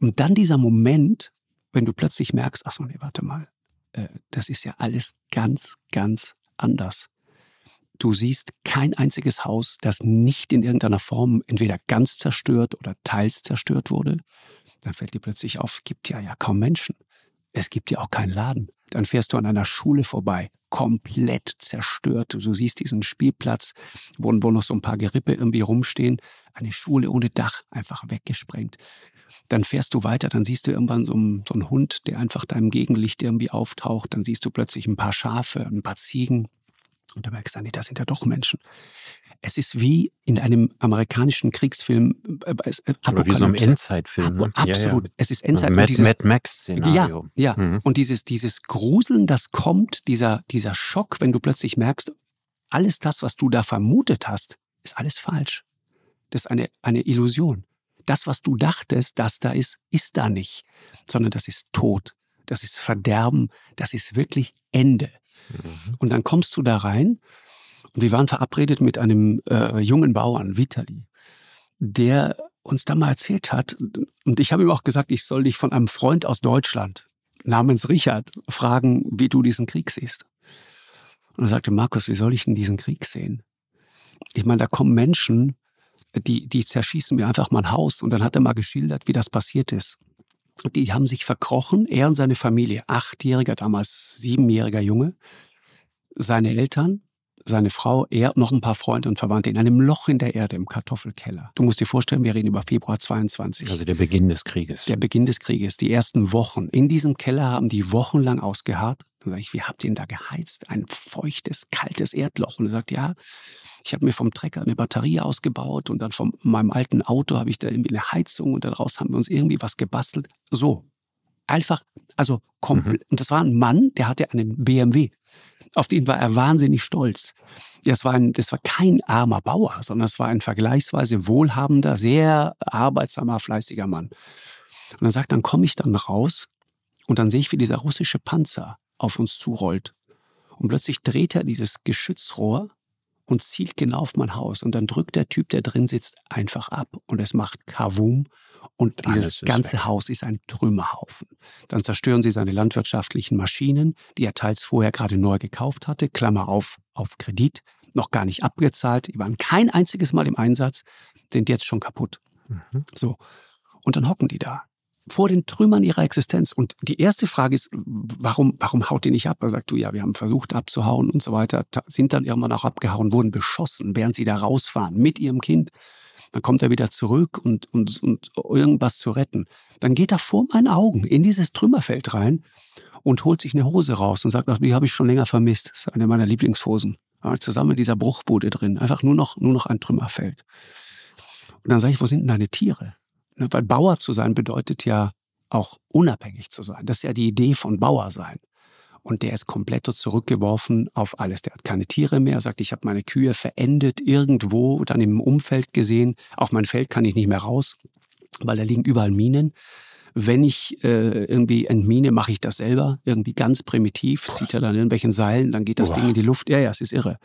Und dann dieser Moment, wenn du plötzlich merkst, ach so, nee, warte mal, äh, das ist ja alles ganz, ganz anders. Du siehst kein einziges Haus, das nicht in irgendeiner Form entweder ganz zerstört oder teils zerstört wurde. Dann fällt dir plötzlich auf, gibt ja ja kaum Menschen. Es gibt ja auch keinen Laden. Dann fährst du an einer Schule vorbei, komplett zerstört. Du siehst diesen Spielplatz, wo, wo noch so ein paar Gerippe irgendwie rumstehen. Eine Schule ohne Dach, einfach weggesprengt. Dann fährst du weiter, dann siehst du irgendwann so einen, so einen Hund, der einfach deinem Gegenlicht irgendwie auftaucht. Dann siehst du plötzlich ein paar Schafe, ein paar Ziegen. Und du merkst dann, nee, das sind ja doch Menschen. Es ist wie in einem amerikanischen Kriegsfilm. Äh, äh, Oder wie so einem Endzeitfilm. Ne? Absolut. Ja, ja. Es ist Endzeit. Mad, dieses, Mad Max-Szenario. Ja, ja. Mhm. Und dieses, dieses Gruseln, das kommt, dieser, dieser Schock, wenn du plötzlich merkst, alles das, was du da vermutet hast, ist alles falsch. Das ist eine, eine Illusion. Das, was du dachtest, das da ist, ist da nicht, sondern das ist Tod, das ist Verderben, das ist wirklich Ende. Mhm. Und dann kommst du da rein und wir waren verabredet mit einem äh, jungen Bauern, Vitali, der uns da mal erzählt hat, und ich habe ihm auch gesagt, ich soll dich von einem Freund aus Deutschland namens Richard fragen, wie du diesen Krieg siehst. Und er sagte, Markus, wie soll ich denn diesen Krieg sehen? Ich meine, da kommen Menschen, die, die zerschießen mir einfach mein Haus. Und dann hat er mal geschildert, wie das passiert ist. Die haben sich verkrochen, er und seine Familie, achtjähriger, damals siebenjähriger Junge, seine Eltern, seine Frau, er noch ein paar Freunde und Verwandte in einem Loch in der Erde im Kartoffelkeller. Du musst dir vorstellen, wir reden über Februar 22. Also der Beginn des Krieges. Der Beginn des Krieges, die ersten Wochen. In diesem Keller haben die wochenlang ausgeharrt. Dann sage ich, wie habt ihr ihn da geheizt? Ein feuchtes, kaltes Erdloch. Und er sagt, ja, ich habe mir vom Trecker eine Batterie ausgebaut und dann von meinem alten Auto habe ich da irgendwie eine Heizung und daraus haben wir uns irgendwie was gebastelt. So. Einfach, also komplett. Mhm. Und das war ein Mann, der hatte einen BMW. Auf den war er wahnsinnig stolz. Das war, ein, das war kein armer Bauer, sondern es war ein vergleichsweise wohlhabender, sehr arbeitsamer, fleißiger Mann. Und er sagt, dann komme ich dann raus und dann sehe ich, wie dieser russische Panzer auf uns zurollt. Und plötzlich dreht er dieses Geschützrohr und zielt genau auf mein Haus. Und dann drückt der Typ, der drin sitzt, einfach ab und es macht Kavum und dieses ganze weg. Haus ist ein Trümmerhaufen. Dann zerstören sie seine landwirtschaftlichen Maschinen, die er teils vorher gerade neu gekauft hatte, Klammer auf, auf Kredit, noch gar nicht abgezahlt, die waren kein einziges Mal im Einsatz, sind jetzt schon kaputt. Mhm. So. Und dann hocken die da vor den Trümmern ihrer Existenz. Und die erste Frage ist, warum, warum haut ihr nicht ab? Er sagt, du, ja, wir haben versucht abzuhauen und so weiter, sind dann irgendwann auch abgehauen, wurden beschossen, während sie da rausfahren mit ihrem Kind. Dann kommt er wieder zurück und, und, und irgendwas zu retten. Dann geht er vor meinen Augen in dieses Trümmerfeld rein und holt sich eine Hose raus und sagt, ach, die habe ich schon länger vermisst. Das ist eine meiner Lieblingshosen. Ja, zusammen in dieser Bruchbude drin. Einfach nur noch, nur noch ein Trümmerfeld. Und dann sage ich, wo sind denn deine Tiere? Ne, weil Bauer zu sein bedeutet ja auch unabhängig zu sein. Das ist ja die Idee von Bauer sein. Und der ist komplett zurückgeworfen auf alles. Der hat keine Tiere mehr. Sagt, ich habe meine Kühe verendet irgendwo, dann im Umfeld gesehen. Auf mein Feld kann ich nicht mehr raus, weil da liegen überall Minen. Wenn ich äh, irgendwie entmine, mache ich das selber, irgendwie ganz primitiv, Krass. zieht er dann in irgendwelchen Seilen, dann geht das Boah. Ding in die Luft. Ja, ja, es ist irre.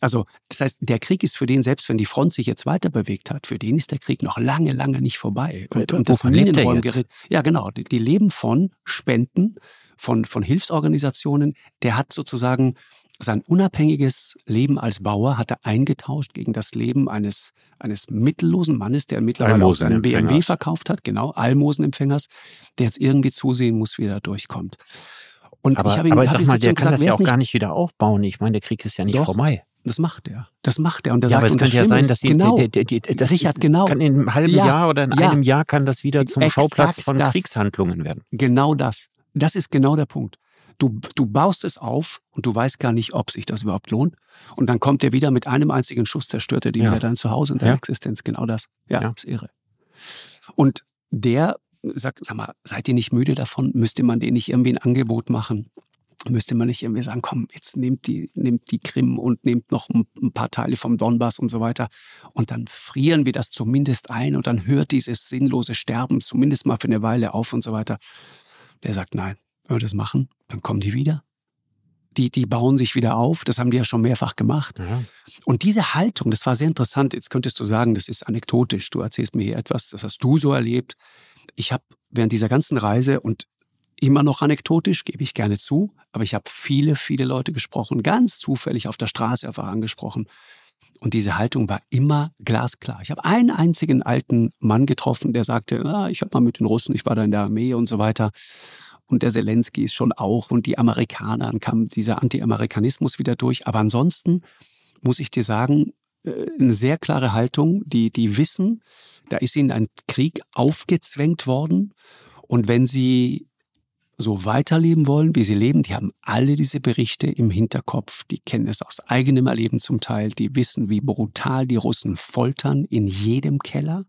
Also, das heißt, der Krieg ist für den, selbst wenn die Front sich jetzt weiter bewegt hat, für den ist der Krieg noch lange, lange nicht vorbei. Und, und das Minenräumgerät, ja genau, die, die leben von Spenden, von, von Hilfsorganisationen. Der hat sozusagen sein unabhängiges Leben als Bauer hat er eingetauscht gegen das Leben eines, eines mittellosen Mannes, der mittlerweile auch seinen BMW verkauft hat, genau, Almosenempfängers, der jetzt irgendwie zusehen muss, wie er da durchkommt. Und aber, ich habe ihm, aber ich sag mal, der kann gesagt, das ja auch gar nicht wieder aufbauen. Ich meine, der Krieg ist ja nicht doch, vorbei. Das macht er. Das macht er. Und der ja, sagt, aber es könnte ja sein, dass die, genau, die, die, die, das Richard, genau. Kann in einem halben ja, Jahr oder in ja, einem Jahr kann das wieder zum Schauplatz von das. Kriegshandlungen werden. Genau das. Das ist genau der Punkt. Du, du baust es auf und du weißt gar nicht, ob sich das überhaupt lohnt. Und dann kommt er wieder mit einem einzigen Schuss, zerstört er dir ja. wieder dein Zuhause und deine ja. Existenz. Genau das. Ja, ja, ist irre. Und der sagt, sag mal, seid ihr nicht müde davon? Müsste man denen nicht irgendwie ein Angebot machen? Müsste man nicht irgendwie sagen, komm, jetzt nehmt die, nehmt die Krim und nehmt noch ein, ein paar Teile vom Donbass und so weiter. Und dann frieren wir das zumindest ein und dann hört dieses sinnlose Sterben zumindest mal für eine Weile auf und so weiter. Der sagt, nein, wenn wir das machen, dann kommen die wieder. Die, die bauen sich wieder auf. Das haben die ja schon mehrfach gemacht. Ja. Und diese Haltung, das war sehr interessant. Jetzt könntest du sagen, das ist anekdotisch. Du erzählst mir hier etwas, das hast du so erlebt. Ich habe während dieser ganzen Reise und immer noch anekdotisch, gebe ich gerne zu, aber ich habe viele, viele Leute gesprochen, ganz zufällig auf der Straße einfach angesprochen. Und diese Haltung war immer glasklar. Ich habe einen einzigen alten Mann getroffen, der sagte, ah, ich habe mal mit den Russen, ich war da in der Armee und so weiter. Und der Zelensky ist schon auch und die Amerikaner, dann kam dieser Anti-Amerikanismus wieder durch. Aber ansonsten muss ich dir sagen, äh, eine sehr klare Haltung, die, die wissen, da ist ihnen ein Krieg aufgezwängt worden. Und wenn sie so weiterleben wollen, wie sie leben, die haben alle diese Berichte im Hinterkopf. Die kennen es aus eigenem Erleben zum Teil. Die wissen, wie brutal die Russen foltern in jedem Keller.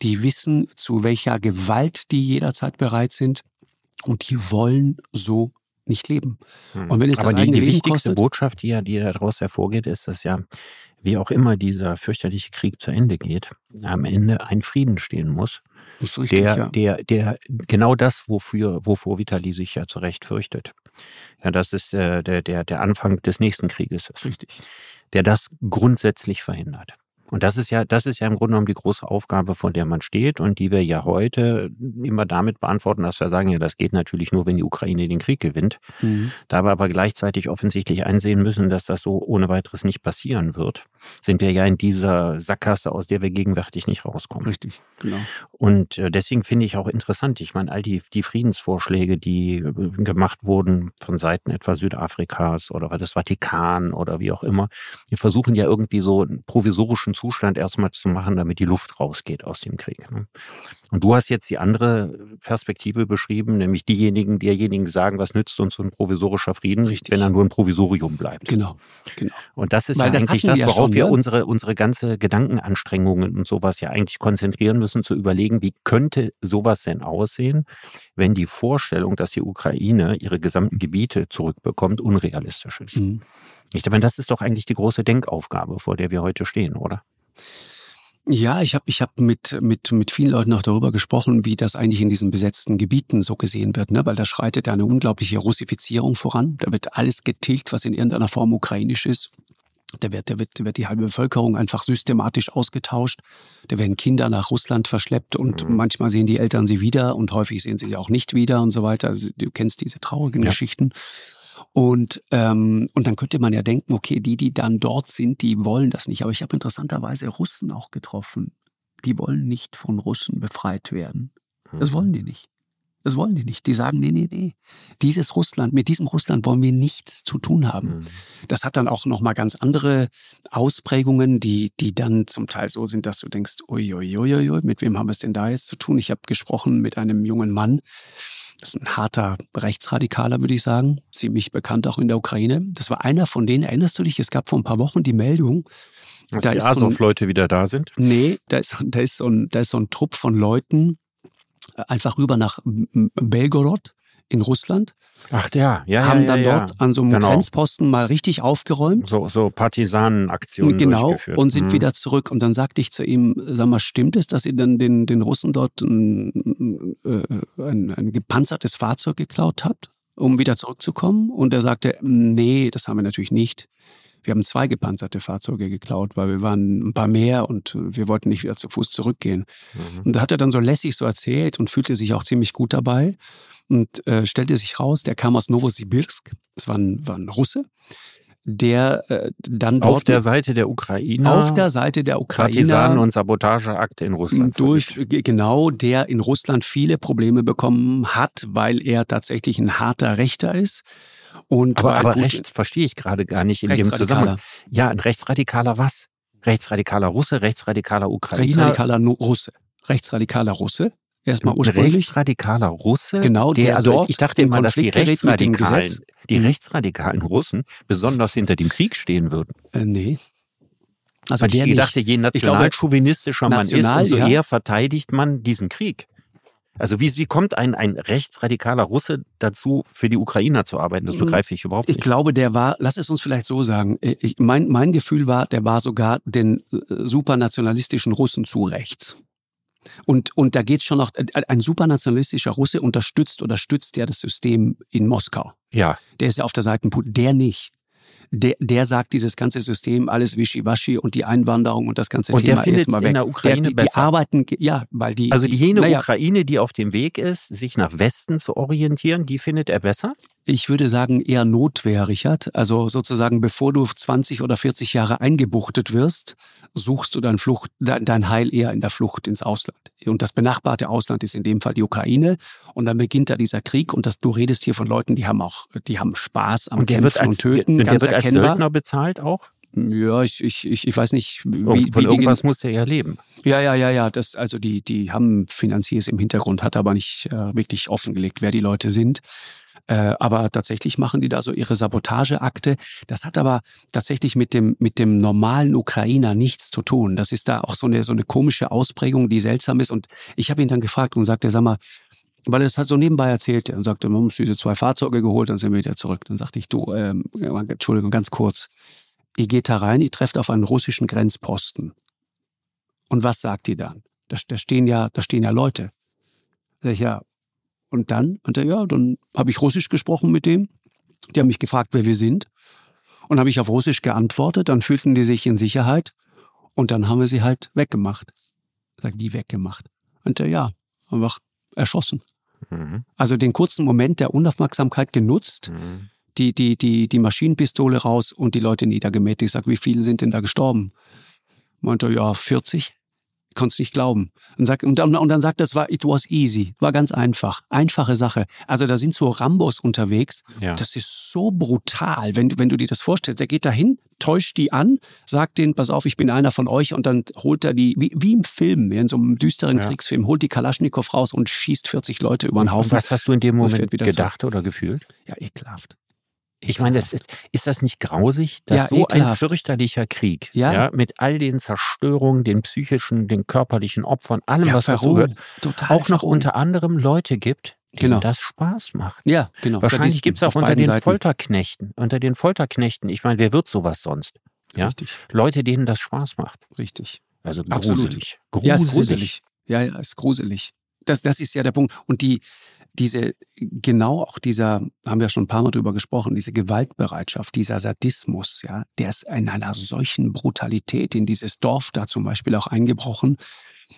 Die wissen, zu welcher Gewalt die jederzeit bereit sind. Und die wollen so nicht leben. Hm. Und wenn es Aber das die, die wichtigste kostet, Botschaft, die ja die daraus hervorgeht, ist, dass ja wie auch immer dieser fürchterliche Krieg zu Ende geht, am Ende ein Frieden stehen muss. Das richtig, der, ja. der, der, genau das, wofür, wovor Vitali sich ja zu Recht fürchtet. Ja, das ist äh, der, der, der Anfang des nächsten Krieges. Richtig. Der das grundsätzlich verhindert. Und das ist ja, das ist ja im Grunde genommen die große Aufgabe, vor der man steht und die wir ja heute immer damit beantworten, dass wir sagen, ja, das geht natürlich nur, wenn die Ukraine den Krieg gewinnt. Mhm. Da wir aber gleichzeitig offensichtlich einsehen müssen, dass das so ohne weiteres nicht passieren wird, sind wir ja in dieser Sackgasse, aus der wir gegenwärtig nicht rauskommen. Richtig, genau. Und äh, deswegen finde ich auch interessant, ich meine, all die, die Friedensvorschläge, die äh, gemacht wurden von Seiten etwa Südafrikas oder des Vatikan oder wie auch immer, die versuchen ja irgendwie so einen provisorischen Zustand erstmal zu machen, damit die Luft rausgeht aus dem Krieg. Ne? Und du hast jetzt die andere Perspektive beschrieben, nämlich diejenigen, diejenigen sagen, was nützt uns so ein provisorischer Frieden, Richtig. wenn er nur ein Provisorium bleibt. Genau, genau. Und das ist Weil ja das eigentlich das, worauf schon, wir unsere, unsere ganze Gedankenanstrengungen und sowas ja eigentlich konzentrieren müssen, zu überlegen, wie könnte sowas denn aussehen, wenn die Vorstellung, dass die Ukraine ihre gesamten Gebiete zurückbekommt, unrealistisch ist. Mhm. Ich meine, das ist doch eigentlich die große Denkaufgabe, vor der wir heute stehen, oder? Ja, ich habe ich hab mit, mit, mit vielen Leuten auch darüber gesprochen, wie das eigentlich in diesen besetzten Gebieten so gesehen wird, ne? weil da schreitet eine unglaubliche Russifizierung voran. Da wird alles getilgt, was in irgendeiner Form ukrainisch ist. Da wird, da wird, da wird die halbe Bevölkerung einfach systematisch ausgetauscht. Da werden Kinder nach Russland verschleppt und mhm. manchmal sehen die Eltern sie wieder und häufig sehen sie sie auch nicht wieder und so weiter. Also, du kennst diese traurigen ja. Geschichten. Und, ähm, und dann könnte man ja denken, okay, die, die dann dort sind, die wollen das nicht. Aber ich habe interessanterweise Russen auch getroffen. Die wollen nicht von Russen befreit werden. Das mhm. wollen die nicht. Das wollen die nicht. Die sagen, nee, nee, nee. Dieses Russland, mit diesem Russland wollen wir nichts zu tun haben. Mhm. Das hat dann auch nochmal ganz andere Ausprägungen, die, die dann zum Teil so sind, dass du denkst, uiuiuiui, mit wem haben wir es denn da jetzt zu tun? Ich habe gesprochen mit einem jungen Mann, das ist ein harter Rechtsradikaler, würde ich sagen, ziemlich bekannt auch in der Ukraine. Das war einer von denen, erinnerst du dich, es gab vor ein paar Wochen die Meldung, dass da die Azov-Leute so wieder da sind? Nee, da ist, da, ist so ein, da ist so ein Trupp von Leuten einfach rüber nach Belgorod in Russland. Ach ja, ja, haben ja, dann ja, dort an so einem genau. Grenzposten mal richtig aufgeräumt. So, so Partisanenaktionen Genau, durchgeführt. und sind mhm. wieder zurück. Und dann sagte ich zu ihm, sag mal, stimmt es, dass Sie dann den, den Russen dort ein, äh, ein, ein gepanzertes Fahrzeug geklaut habt, um wieder zurückzukommen? Und er sagte, nee, das haben wir natürlich nicht. Wir haben zwei gepanzerte Fahrzeuge geklaut, weil wir waren ein paar mehr und wir wollten nicht wieder zu Fuß zurückgehen. Mhm. Und da hat er dann so lässig so erzählt und fühlte sich auch ziemlich gut dabei und äh, stellte sich raus, der kam aus Novosibirsk, das war ein, war ein Russe, der äh, dann dort auf der Seite der Ukraine auf der Seite der Ukraine Partisanen und Sabotageakte in Russland durch genau der in Russland viele Probleme bekommen hat, weil er tatsächlich ein harter Rechter ist und aber, aber rechts verstehe ich gerade gar nicht in dem Zusammenhang. Ja, ein rechtsradikaler was? Rechtsradikaler Russe, rechtsradikaler Ukrainer? Rechtsradikaler Russe. Rechtsradikaler Russe Erstmal ursprünglich. rechtsradikaler Russe, Genau, der, der also dort ich dachte immer, dass die rechtsradikalen, die Mhm. rechtsradikalen Russen besonders hinter dem Krieg stehen würden. Äh, nee. Also Weil der ich dachte, je nationalchauvinistischer man ist, umso ja. eher verteidigt man diesen Krieg. Also wie, wie kommt ein, ein rechtsradikaler Russe dazu, für die Ukrainer zu arbeiten? Das Mhm. begreife ich überhaupt Ich nicht. glaube, der war, lass es uns vielleicht so sagen, ich, mein, mein Gefühl war, der war sogar den äh, supernationalistischen Russen zu rechts. Und, und da geht's schon noch, äh, ein supernationalistischer Russe unterstützt oder stützt ja das System in Moskau. Ja, Der ist ja auf der Seite Putin, der nicht. Der, der sagt, dieses ganze System, alles Wischiwaschi und die Einwanderung und das ganze Und der Thema findet's jetzt mal in weg. der Ukraine der, die, die besser. arbeiten, ge- ja, weil die. also die jene naja, Ukraine, die auf dem Weg ist, sich nach Westen zu orientieren, die findet er besser? Ich würde sagen eher Notwehr, Richard. Also sozusagen, bevor du 20 oder 40 Jahre eingebuchtet wirst, suchst du dein, Flucht, dein Heil eher in der Flucht ins Ausland. Und das benachbarte Ausland ist in dem Fall die Ukraine. Und dann beginnt da dieser Krieg. Und das, du redest hier von Leuten, die haben auch, die haben Spaß am Und der Kämpfen wird als, und Töten, der ganz wird als erkennbar. Söldner bezahlt auch? Ja, ich, ich, ich, ich weiß nicht, wie, Irgend- wie Von die irgendwas muss der ja leben. ja, ja, ja, ja. Das, also die, die haben Finanziers im Hintergrund, hat aber nicht äh, wirklich offengelegt, wer die Leute sind. Äh, aber tatsächlich machen die da so ihre Sabotageakte. Das hat aber tatsächlich mit dem, mit dem normalen Ukrainer nichts zu tun. Das ist da auch so eine, so eine komische Ausprägung, die seltsam ist. Und ich habe ihn dann gefragt und sagte, sag mal, weil er es halt so nebenbei erzählte und sagte, man haben uns diese zwei Fahrzeuge geholt, dann sind wir wieder zurück. Dann sagte ich, du, ähm, Entschuldigung, ganz kurz. Ihr geht da rein, ihr trefft auf einen russischen Grenzposten. Und was sagt die dann? Da, da stehen ja, da stehen ja Leute. Sag ich, ja. Und dann? Und er, ja, dann habe ich Russisch gesprochen mit dem. Die haben mich gefragt, wer wir sind. Und habe ich auf Russisch geantwortet. Dann fühlten die sich in Sicherheit. Und dann haben wir sie halt weggemacht. Sag, wie weggemacht? Und er, ja, einfach erschossen. Mhm. Also den kurzen Moment der Unaufmerksamkeit genutzt, Mhm. Die, die, die, die Maschinenpistole raus und die Leute niedergemäht. Ich sag, wie viele sind denn da gestorben? Meinte er, ja, 40. Ich konnte es nicht glauben. Und, sagt, und, dann, und dann sagt es war, it was easy. War ganz einfach. Einfache Sache. Also da sind so Rambos unterwegs. Ja. Das ist so brutal, wenn, du- wenn du dir das vorstellst. Er geht dahin, täuscht die an, sagt denen, pass auf, ich bin einer von euch und dann holt er die, wie, wie im Film, in so einem düsteren Ja. Kriegsfilm, holt die Kalaschnikow raus und schießt 40 Leute über den Und Haufen. was hast du in dem und Moment gedacht oder gefühlt? Ja, ekelhaft. Ich meine, das, ist- ist das nicht grausig, dass Ja, so ein ekelhaft. fürchterlicher Krieg, Ja. mit all den Zerstörungen, den psychischen, den körperlichen Opfern, allem, Ja, was dazugehört, Total auch noch unter anderem Leute gibt, denen Genau. das Spaß macht. Ja, genau. Wahrscheinlich gibt es auch unter den Seiten. Folterknechten, unter den Folterknechten, ich meine, wer wird sowas sonst? Ja? Richtig, Leute, denen das Spaß macht. richtig. Also Absolut. gruselig. Ja, ist gruselig. Ja, ja, ist gruselig. Das, das ist ja der Punkt. Und die, diese, genau auch dieser, haben wir schon ein paar Mal drüber gesprochen, diese Gewaltbereitschaft, dieser Sadismus, ja, der ist in einer solchen Brutalität in dieses Dorf da zum Beispiel auch eingebrochen,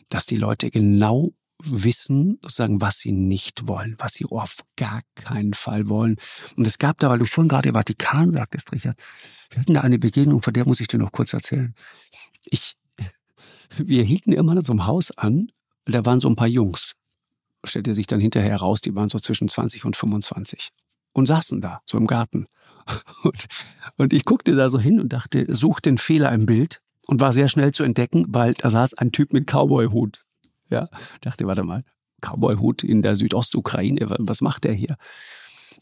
dass die Leute genau wissen, sozusagen, was sie nicht wollen, was sie auf gar keinen Fall wollen. Und es gab da, weil du vorhin gerade Vatikan sagtest, Richard, wir hatten da eine Begegnung, von der muss ich dir noch kurz erzählen. Ich, wir hielten irgendwann in so einem Haus an, da waren so ein paar Jungs. Stellte sich dann hinterher heraus, die waren so zwischen 20 und 25. Und saßen da, so im Garten. Und, und ich guckte da so hin und dachte, such den Fehler im Bild und war sehr schnell zu entdecken, weil da saß ein Typ mit Cowboy-Hut. Ja, dachte, warte mal, Cowboy-Hut in der Südostukraine, wa- was macht der hier?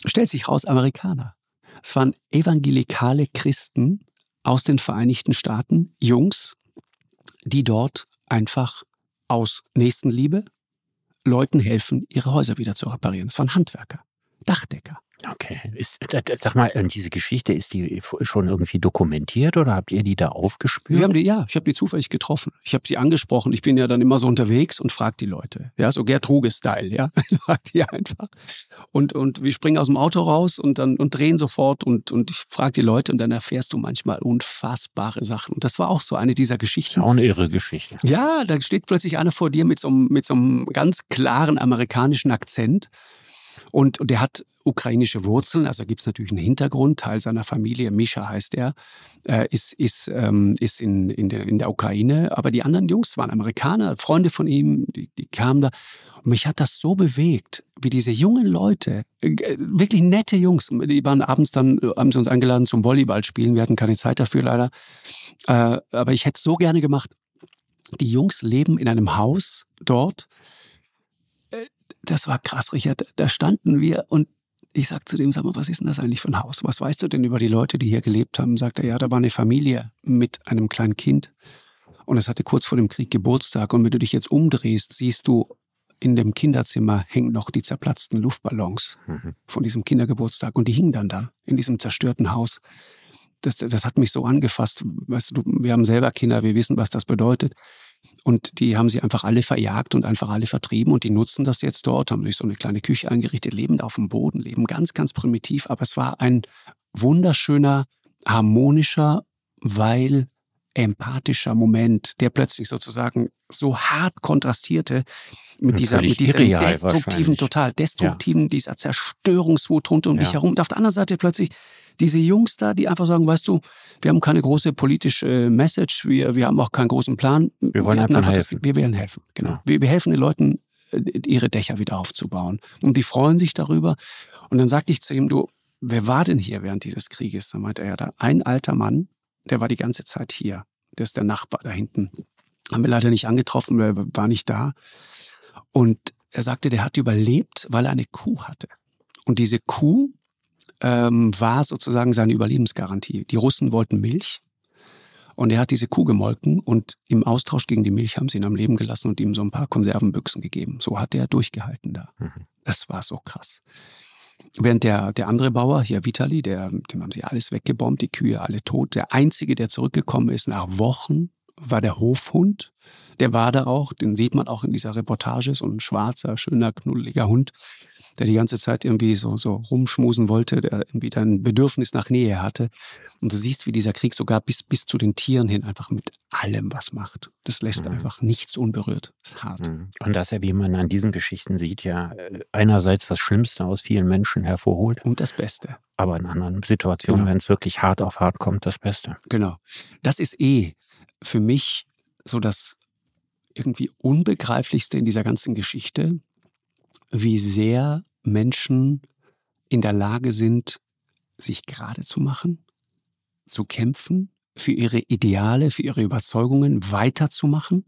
Stellt sich raus, Amerikaner. Es waren evangelikale Christen aus den Vereinigten Staaten, Jungs, die dort einfach aus Nächstenliebe Leuten helfen, ihre Häuser wieder zu reparieren. Es waren Handwerker, Dachdecker. Okay. Ist, äh, sag mal, diese Geschichte, ist die schon irgendwie dokumentiert oder habt ihr die da aufgespürt? Wir haben die, ja, ich habe die zufällig getroffen. Ich habe sie angesprochen. Ich bin ja dann immer so unterwegs und frag die Leute. Ja, so Gerd Ruge-Style, ja. Frag die einfach. Und, und wir springen aus dem Auto raus und dann und drehen sofort und, und ich frag die Leute und dann erfährst du manchmal unfassbare Sachen. Und das war auch so eine dieser Geschichten. auch eine irre Geschichte. Ja, da steht plötzlich einer vor dir mit so einem, mit so einem ganz klaren amerikanischen Akzent. Und, und der hat ukrainische Wurzeln, also gibt es natürlich einen Hintergrund. Teil seiner Familie, Misha heißt er, äh, ist, ist, ähm, ist in, in, der, in der Ukraine. Aber die anderen Jungs waren Amerikaner, Freunde von ihm, die, die kamen da. Und mich hat das so bewegt, wie diese jungen Leute, äh, wirklich nette Jungs, die waren abends dann, äh, haben sie uns eingeladen zum Volleyball spielen. Wir hatten keine Zeit dafür leider. Äh, aber ich hätte es so gerne gemacht. Die Jungs leben in einem Haus dort, das war krass, Richard. Da standen wir und ich sag zu dem, sag mal, was ist denn das eigentlich für ein Haus? Was weißt du denn über die Leute, die hier gelebt haben? Sagt er, ja, da war eine Familie mit einem kleinen Kind und es hatte kurz vor dem Krieg Geburtstag und wenn du dich jetzt umdrehst, siehst du in dem Kinderzimmer hängen noch die zerplatzten Luftballons mhm. von diesem Kindergeburtstag und die hingen dann da in diesem zerstörten Haus. Das, das hat mich so angefasst. Weißt du, wir haben selber Kinder, wir wissen, was das bedeutet. Und die haben sie einfach alle verjagt und einfach alle vertrieben und die nutzen das jetzt dort, haben sich so eine kleine Küche eingerichtet, leben auf dem Boden, leben ganz, ganz primitiv. Aber es war ein wunderschöner, harmonischer, weil empathischer Moment, der plötzlich sozusagen so hart kontrastierte mit dieser, mit dieser destruktiven, total destruktiven, ja. dieser Zerstörungswut rund um ja. dich herum. Und auf der anderen Seite plötzlich diese Jungs da, die einfach sagen, weißt du, wir haben keine große politische Message, wir, wir haben auch keinen großen Plan. Wir wollen wir einfach, einfach helfen. Das, wir werden helfen, genau. Ja. Wir, wir helfen den Leuten, äh, ihre Dächer wieder aufzubauen. Und die freuen sich darüber. Und dann sagte ich zu ihm, du, wer war denn hier während dieses Krieges? Dann meinte er, ja, da ein alter Mann, der war die ganze Zeit hier. Der ist der Nachbar da hinten. Haben wir leider nicht angetroffen, weil er war nicht da. Und er sagte, der hat überlebt, weil er eine Kuh hatte. Und diese Kuh ähm, war sozusagen seine Überlebensgarantie. Die Russen wollten Milch und er hat diese Kuh gemolken und im Austausch gegen die Milch haben sie ihn am Leben gelassen und ihm so ein paar Konservenbüchsen gegeben. So hat er durchgehalten da. Mhm. Das war so krass. Während der, der andere Bauer, hier Vitali, der, dem haben sie alles weggebombt, die Kühe alle tot. Der einzige, der zurückgekommen ist nach Wochen, war der Hofhund. Der war da auch, den sieht man auch in dieser Reportage, so ein schwarzer, schöner, knuddeliger Hund, der die ganze Zeit irgendwie so, so rumschmusen wollte, der irgendwie dann Bedürfnis nach Nähe hatte. Und du siehst, wie dieser Krieg sogar bis, bis zu den Tieren hin einfach mit allem was macht. Das lässt mhm. einfach nichts unberührt. Das ist hart. Mhm. Und dass er, wie man an diesen Geschichten sieht, ja äh, einerseits das Schlimmste aus vielen Menschen hervorholt. Und das Beste. Aber in anderen Situationen, genau. wenn es wirklich hart auf hart kommt, das Beste. Genau. Das ist eh für mich so das irgendwie Unbegreiflichste in dieser ganzen Geschichte, wie sehr Menschen in der Lage sind, sich gerade zu machen, zu kämpfen, für ihre Ideale, für ihre Überzeugungen weiterzumachen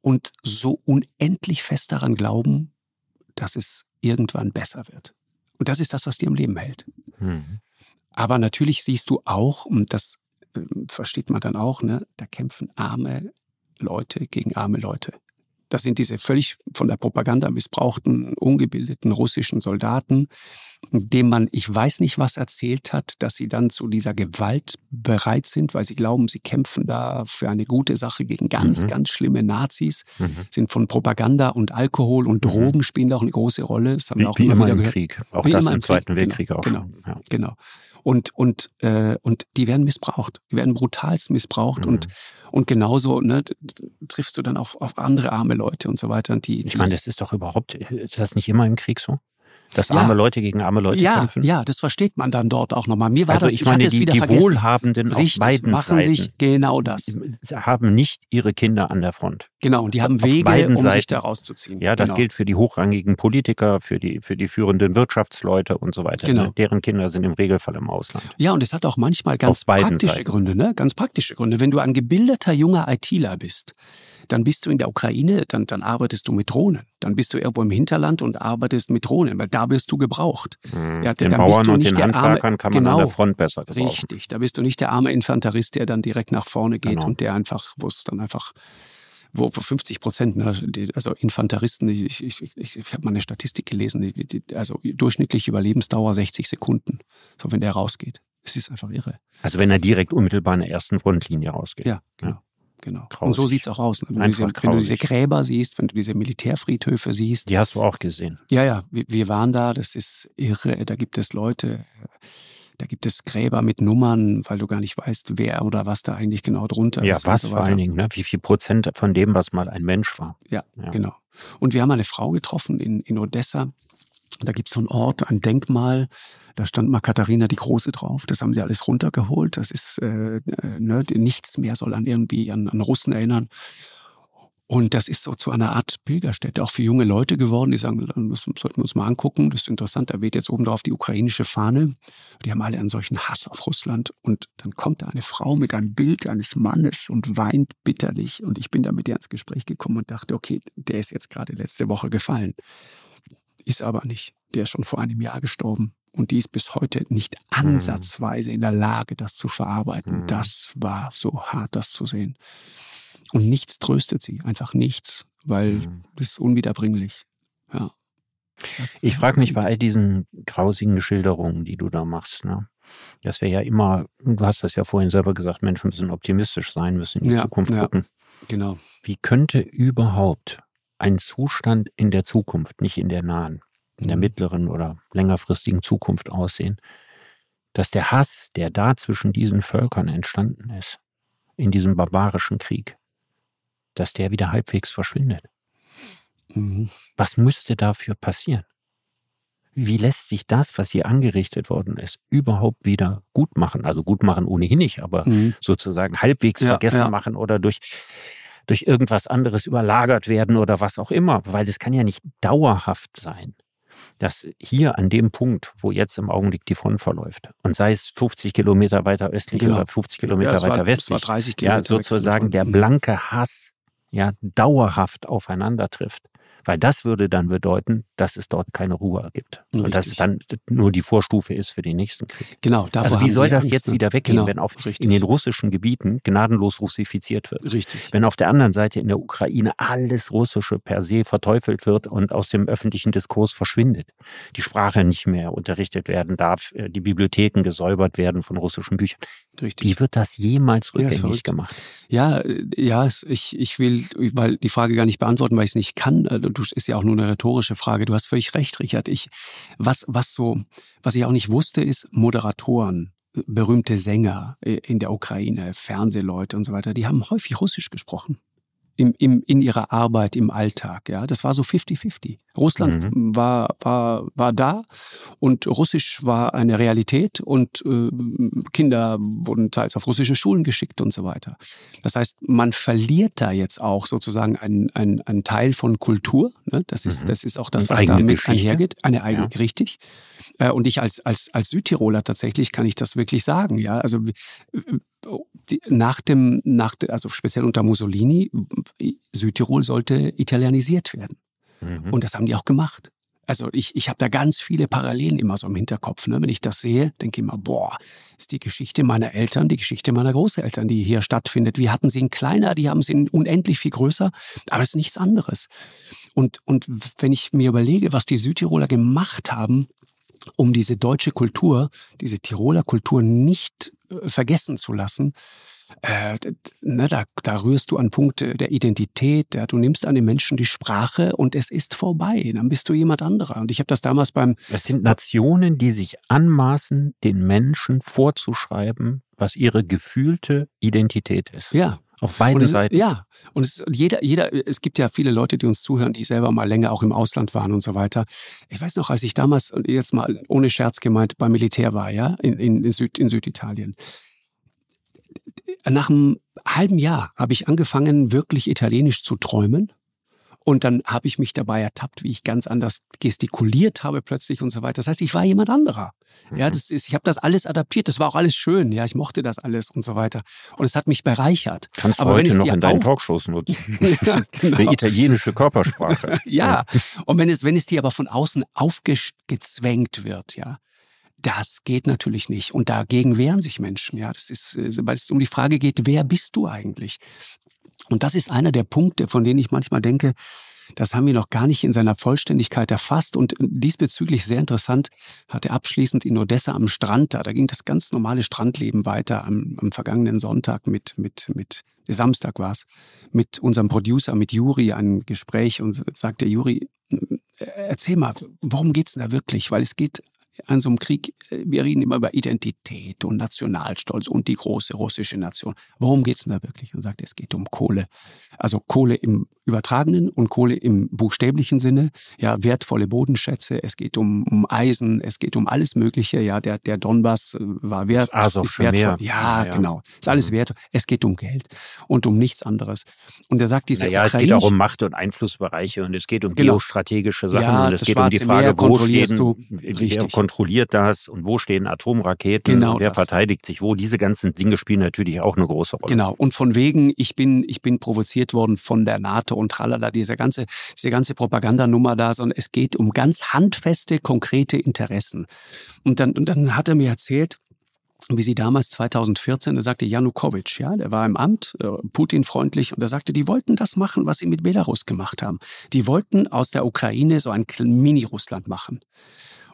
und so unendlich fest daran glauben, dass es irgendwann besser wird. Und das ist das, was dir im Leben hält. Mhm. Aber natürlich siehst du auch, und das versteht man dann auch, ne, da kämpfen arme Leute gegen arme Leute. Das sind diese völlig von der Propaganda missbrauchten, ungebildeten russischen Soldaten, dem man, ich weiß nicht was erzählt hat, dass sie dann zu dieser Gewalt bereit sind, weil sie glauben, sie kämpfen da für eine gute Sache gegen ganz, mhm. ganz schlimme Nazis, mhm. sind von Propaganda und Alkohol und mhm. Drogen mhm. spielen da auch eine große Rolle. Das haben wie, wir auch wie immer, immer im gehört. Krieg. Auch wie das im Zweiten genau, Weltkrieg genau, auch genau. Ja. Genau. Und, und, äh, und die werden missbraucht. Die werden brutalst missbraucht. Und, mhm. und genauso ne, triffst du dann auf, auf andere arme Leute und so weiter. Die, ich meine, das ist doch überhaupt, ist das nicht immer im Krieg so? Dass arme ja. Leute gegen arme Leute ja, kämpfen? Ja, das versteht man dann dort auch nochmal. Mir war also das, ich meine, ich die, die Wohlhabenden Richtig, auf beiden machen Seiten sich genau das. haben nicht ihre Kinder an der Front. Genau, und die haben Wege, um Seiten. sich da rauszuziehen. Ja, das genau. gilt für die hochrangigen Politiker, für die, für die führenden Wirtschaftsleute und so weiter. Genau. Deren Kinder sind im Regelfall im Ausland. Ja, und es hat auch manchmal ganz praktische Seiten. Gründe, ne? Ganz praktische Gründe. Wenn du ein gebildeter junger ITler bist, dann bist du in der Ukraine, dann, dann arbeitest du mit Drohnen. Dann bist du irgendwo im Hinterland und arbeitest mit Drohnen, weil da wirst du gebraucht. Mhm. Ja, den Bauern und den Handwerkern arme, kann man genau, an der Front besser gebrauchen. Richtig, da bist du nicht der arme Infanterist, der dann direkt nach vorne geht genau. und der einfach, wo es dann einfach wo 50 Prozent, ne, also Infanteristen, ich, ich, ich, habe mal eine Statistik gelesen, also durchschnittliche Überlebensdauer 60 Sekunden, so wenn der rausgeht. Es ist einfach irre. Also wenn er direkt unmittelbar in der ersten Frontlinie rausgeht. Ja, genau. Genau. Grausig. Und so sieht's auch aus. Ne? Wenn, du diese, wenn, du diese, Gräber siehst, wenn du diese Militärfriedhöfe siehst. Die hast du auch gesehen. Ja, ja. Wir, wir waren da. Das ist irre. Da gibt es Leute, da gibt es Gräber mit Nummern, weil du gar nicht weißt, wer oder was da eigentlich genau drunter ja, ist. Ja, was so vor allen Dingen. Ne? Wie viel Prozent von dem, was mal ein Mensch war. Ja, ja. genau. Und wir haben eine Frau getroffen in, in Odessa. Da gibt es so einen Ort, ein Denkmal, da stand mal Katharina die Große drauf. Das haben sie alles runtergeholt. Das ist äh, äh, ne, nichts mehr soll an irgendwie an, an Russen erinnern. Und das ist so zu einer Art Pilgerstätte, auch für junge Leute geworden, die sagen, das sollten wir uns mal angucken, das ist interessant, da weht jetzt oben drauf die ukrainische Fahne. Die haben alle einen solchen Hass auf Russland. Und dann kommt da eine Frau mit einem Bild eines Mannes und weint bitterlich. Und ich bin da mit ihr ins Gespräch gekommen und dachte, okay, der ist jetzt gerade letzte Woche gefallen. Ist aber nicht. Der ist schon vor einem Jahr gestorben. Und die ist bis heute nicht hm. ansatzweise in der Lage, das zu verarbeiten. Mhm. Das war so hart, das zu sehen. Und nichts tröstet sie, einfach nichts, weil mhm. das ist unwiederbringlich. Ja. Ich frage mich bei all diesen grausigen Schilderungen, die du da machst, ne? dass wir ja immer, du hast das ja vorhin selber gesagt, Menschen müssen optimistisch sein, müssen in die ja, Zukunft ja, gucken. Genau. Wie könnte überhaupt ein Zustand in der Zukunft, nicht in der nahen, in der mhm. mittleren oder längerfristigen Zukunft aussehen, dass der Hass, der da zwischen diesen Völkern entstanden ist, in diesem barbarischen Krieg, dass der wieder halbwegs verschwindet. Mhm. Was müsste dafür passieren? Wie lässt sich das, was hier angerichtet worden ist, überhaupt wieder gut machen? Also gut machen ohnehin nicht, aber mhm. sozusagen halbwegs ja, vergessen ja. machen oder durch, durch irgendwas anderes überlagert werden oder was auch immer, weil das kann ja nicht dauerhaft sein dass hier an dem Punkt, wo jetzt im Augenblick die Front verläuft, und sei es 50 Kilometer weiter östlich genau. oder 50 Kilometer ja, weiter war, westlich, 30 Kilometer ja, sozusagen der blanke Hass ja dauerhaft aufeinander trifft. Weil das würde dann bedeuten, dass es dort keine Ruhe gibt. Richtig. Und dass es dann nur die Vorstufe ist für den nächsten Krieg. Genau. Also wie soll das Angst, jetzt ne? wieder weggehen, genau. wenn auf, in den russischen Gebieten gnadenlos russifiziert wird? Richtig. Wenn auf der anderen Seite in der Ukraine alles Russische per se verteufelt wird und aus dem öffentlichen Diskurs verschwindet. Die Sprache nicht mehr unterrichtet werden darf, äh, die Bibliotheken gesäubert werden von russischen Büchern. Richtig. Wie wird das jemals rückgängig ja, gemacht? Ja, äh, ja, ich, ich will, weil die Frage gar nicht beantworten, weil ich es nicht kann. Äh, du ist ja auch nur eine rhetorische Frage. Du hast völlig recht, Richard. Ich, was, was so, was ich auch nicht wusste, ist Moderatoren, berühmte Sänger in der Ukraine, Fernsehleute und so weiter, die haben häufig Russisch gesprochen im, im, in ihrer Arbeit im Alltag. Ja, das war so 50-50. Russland mhm. war, war, war da und Russisch war eine Realität und äh, Kinder wurden teils auf russische Schulen geschickt und so weiter. Das heißt, man verliert da jetzt auch sozusagen einen, einen, einen Teil von Kultur. Ne? Das, ist, mhm. das ist auch das, was damit Geschichte. einhergeht. Eine eigene, ja. richtig. Äh, und ich als, als, als Südtiroler tatsächlich kann ich das wirklich sagen. Ja, also die, nach dem, nach, also speziell unter Mussolini, Südtirol sollte italienisiert werden. Mhm. Und das haben die auch gemacht. Also ich, ich habe da ganz viele Parallelen immer so im Hinterkopf. Ne? Wenn ich das sehe, denke ich immer, boah, ist die Geschichte meiner Eltern, die Geschichte meiner Großeltern, die hier stattfindet. Wir hatten sie in kleiner, die haben sie in unendlich viel größer, aber es ist nichts anderes. Und, und wenn ich mir überlege, was die Südtiroler gemacht haben, um diese deutsche Kultur, diese Tiroler Kultur nicht äh, vergessen zu lassen. Äh, ne, da, da rührst du an Punkte der Identität, ja, du nimmst an den Menschen die Sprache und es ist vorbei, dann bist du jemand anderer. Und ich habe das damals beim... Es sind Nationen, die sich anmaßen, den Menschen vorzuschreiben, was ihre gefühlte Identität ist. Ja, auf beiden es, Seiten. Ja, und es, jeder, jeder, es gibt ja viele Leute, die uns zuhören, die selber mal länger auch im Ausland waren und so weiter. Ich weiß noch, als ich damals, und jetzt mal ohne Scherz gemeint, beim Militär war, ja, in, in, in, Süd, in Süditalien. Nach einem halben Jahr habe ich angefangen, wirklich Italienisch zu träumen und dann habe ich mich dabei ertappt, wie ich ganz anders gestikuliert habe plötzlich und so weiter. Das heißt, ich war jemand anderer. Mhm. Ja, das ist, ich habe das alles adaptiert. Das war auch alles schön. Ja, ich mochte das alles und so weiter. Und es hat mich bereichert. Kannst du heute noch in deinen Talkshows nutzen. ja, genau. Die italienische Körpersprache. ja. Und wenn es, wenn es dir aber von außen aufgezwängt wird, ja, das geht natürlich nicht. Und dagegen wehren sich Menschen. Ja, das ist, äh, weil es um die Frage geht, wer bist du eigentlich? Und das ist einer der Punkte, von denen ich manchmal denke, das haben wir noch gar nicht in seiner Vollständigkeit erfasst. Und diesbezüglich sehr interessant hat er abschließend in Odessa am Strand da, da ging das ganz normale Strandleben weiter am, am vergangenen Sonntag mit, mit, mit, Samstag war es, mit unserem Producer, mit Juri, ein Gespräch und sagte Juri, erzähl mal, worum geht's denn da wirklich? Weil es geht an so einem Krieg, äh, wir reden immer über Identität und Nationalstolz und die große russische Nation. Worum geht es denn da wirklich? Und sagt, es geht um Kohle. Also Kohle im übertragenen und Kohle im buchstäblichen Sinne. Ja, wertvolle Bodenschätze. Es geht um, um Eisen. Es geht um alles Mögliche. Ja, der, der Donbass äh, war wert, also ist wertvoll. Ja, ja, genau. Ist alles mhm. wert. Es geht um Geld und um nichts anderes. Und er sagt, diese naja, es geht auch um Macht- und Einflussbereiche und es geht um genau. geostrategische Sachen ja, und es geht um die Frage, Meer wo stehen, du, wer kontrolliert das und wo stehen Atomraketen genau und wer das. verteidigt sich wo. Diese ganzen Dinge spielen natürlich auch eine große Rolle. Genau. Und von wegen, ich bin, ich bin provoziert worden von der NATO und tralala, diese ganze, diese ganze Propagandanummer da, sondern es geht um ganz handfeste, konkrete Interessen. Und dann, und dann hat er mir erzählt, wie sie damals 2014, da sagte Janukowitsch, ja, der war im Amt, äh, Putin-freundlich, und er sagte, die wollten das machen, was sie mit Belarus gemacht haben. Die wollten aus der Ukraine so ein Mini-Russland machen.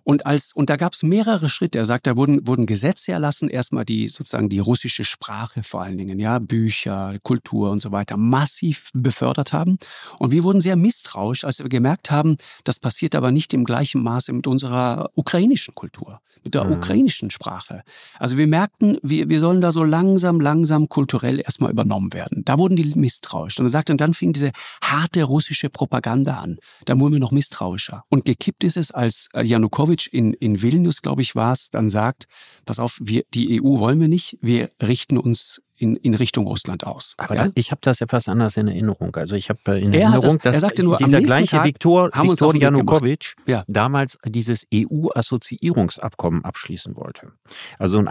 Und als, und da gab es mehrere Schritte. Er sagt, da wurden, wurden Gesetze erlassen, erstmal die sozusagen die russische Sprache vor allen Dingen, ja, Bücher, Kultur und so weiter massiv befördert haben. Und wir wurden sehr misstrauisch, als wir gemerkt haben, das passiert aber nicht im gleichen Maße mit unserer ukrainischen Kultur, mit der mhm. ukrainischen Sprache. Also wir merkten, wir, wir sollen da so langsam, langsam kulturell erstmal übernommen werden. Da wurden die misstrauisch. Und er sagt, und dann fing diese harte russische Propaganda an. Da wurden wir noch misstrauischer. Und gekippt ist es, als Janukowitsch Janukowitsch in, in Vilnius, glaube ich, war es, dann sagt, pass auf, wir, die EU wollen wir nicht, wir richten uns in, in Richtung Russland aus. Aber ja? da, ich habe das ja fast anders in Erinnerung. Also ich habe äh, in er Erinnerung, das, dass nur, dieser gleiche Tag Viktor, Viktor Janukowitsch ja. damals dieses EU-Assoziierungsabkommen abschließen wollte. Also ein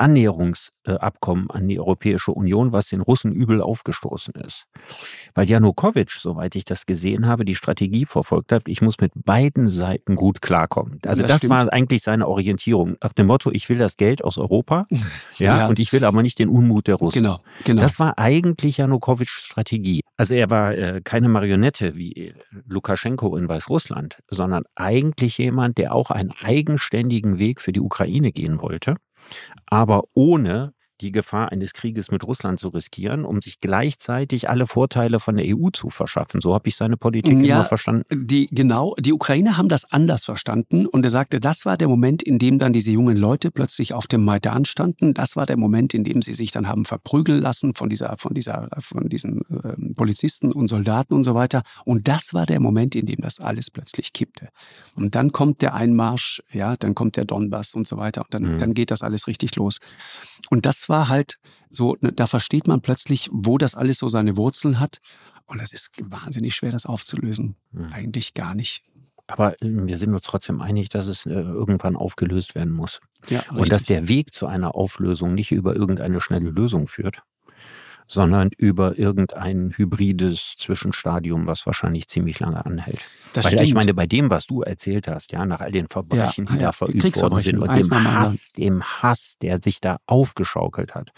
Annäherungsabkommen an die Europäische Union, was den Russen übel aufgestoßen ist. Weil Janukowitsch, soweit ich das gesehen habe, die Strategie verfolgt hat, ich muss mit beiden Seiten gut klarkommen. Also das, das war eigentlich seine Orientierung. Nach dem Motto, ich will das Geld aus Europa, ja, ja, und ich will aber nicht den Unmut der Russen. Genau. Genau. Das war eigentlich Janukowitschs Strategie. Also er war äh, keine Marionette wie äh, Lukaschenko in Weißrussland, sondern eigentlich jemand, der auch einen eigenständigen Weg für die Ukraine gehen wollte, aber ohne die Gefahr eines Krieges mit Russland zu riskieren, um sich gleichzeitig alle Vorteile von der EU zu verschaffen. So habe ich seine Politik ja, immer verstanden. Die, genau, die Ukrainer haben das anders verstanden und er sagte, das war der Moment, in dem dann diese jungen Leute plötzlich auf dem Maidan standen. Das war der Moment, in dem sie sich dann haben verprügeln lassen von dieser, von dieser, von diesen äh, Polizisten und Soldaten und so weiter. Und das war der Moment, in dem das alles plötzlich kippte. Und dann kommt der Einmarsch, ja, dann kommt der Donbass und so weiter und dann, mhm. dann geht das alles richtig los. Und das war halt so, ne, da versteht man plötzlich, wo das alles so seine Wurzeln hat. Und es ist wahnsinnig schwer, das aufzulösen. Mhm. Eigentlich gar nicht. Aber äh, wir sind uns trotzdem einig, dass es äh, irgendwann aufgelöst werden muss. Ja, und dass der Weg zu einer Auflösung nicht über irgendeine schnelle Lösung führt, sondern über irgendein hybrides Zwischenstadium, was wahrscheinlich ziemlich lange anhält. Das Weil stimmt. ich meine, bei dem, was du erzählt hast, ja, nach all den Verbrechen, ja, die ja, da verübt worden sind und dem Hass, dem Hass, der sich da aufgeschaukelt hat,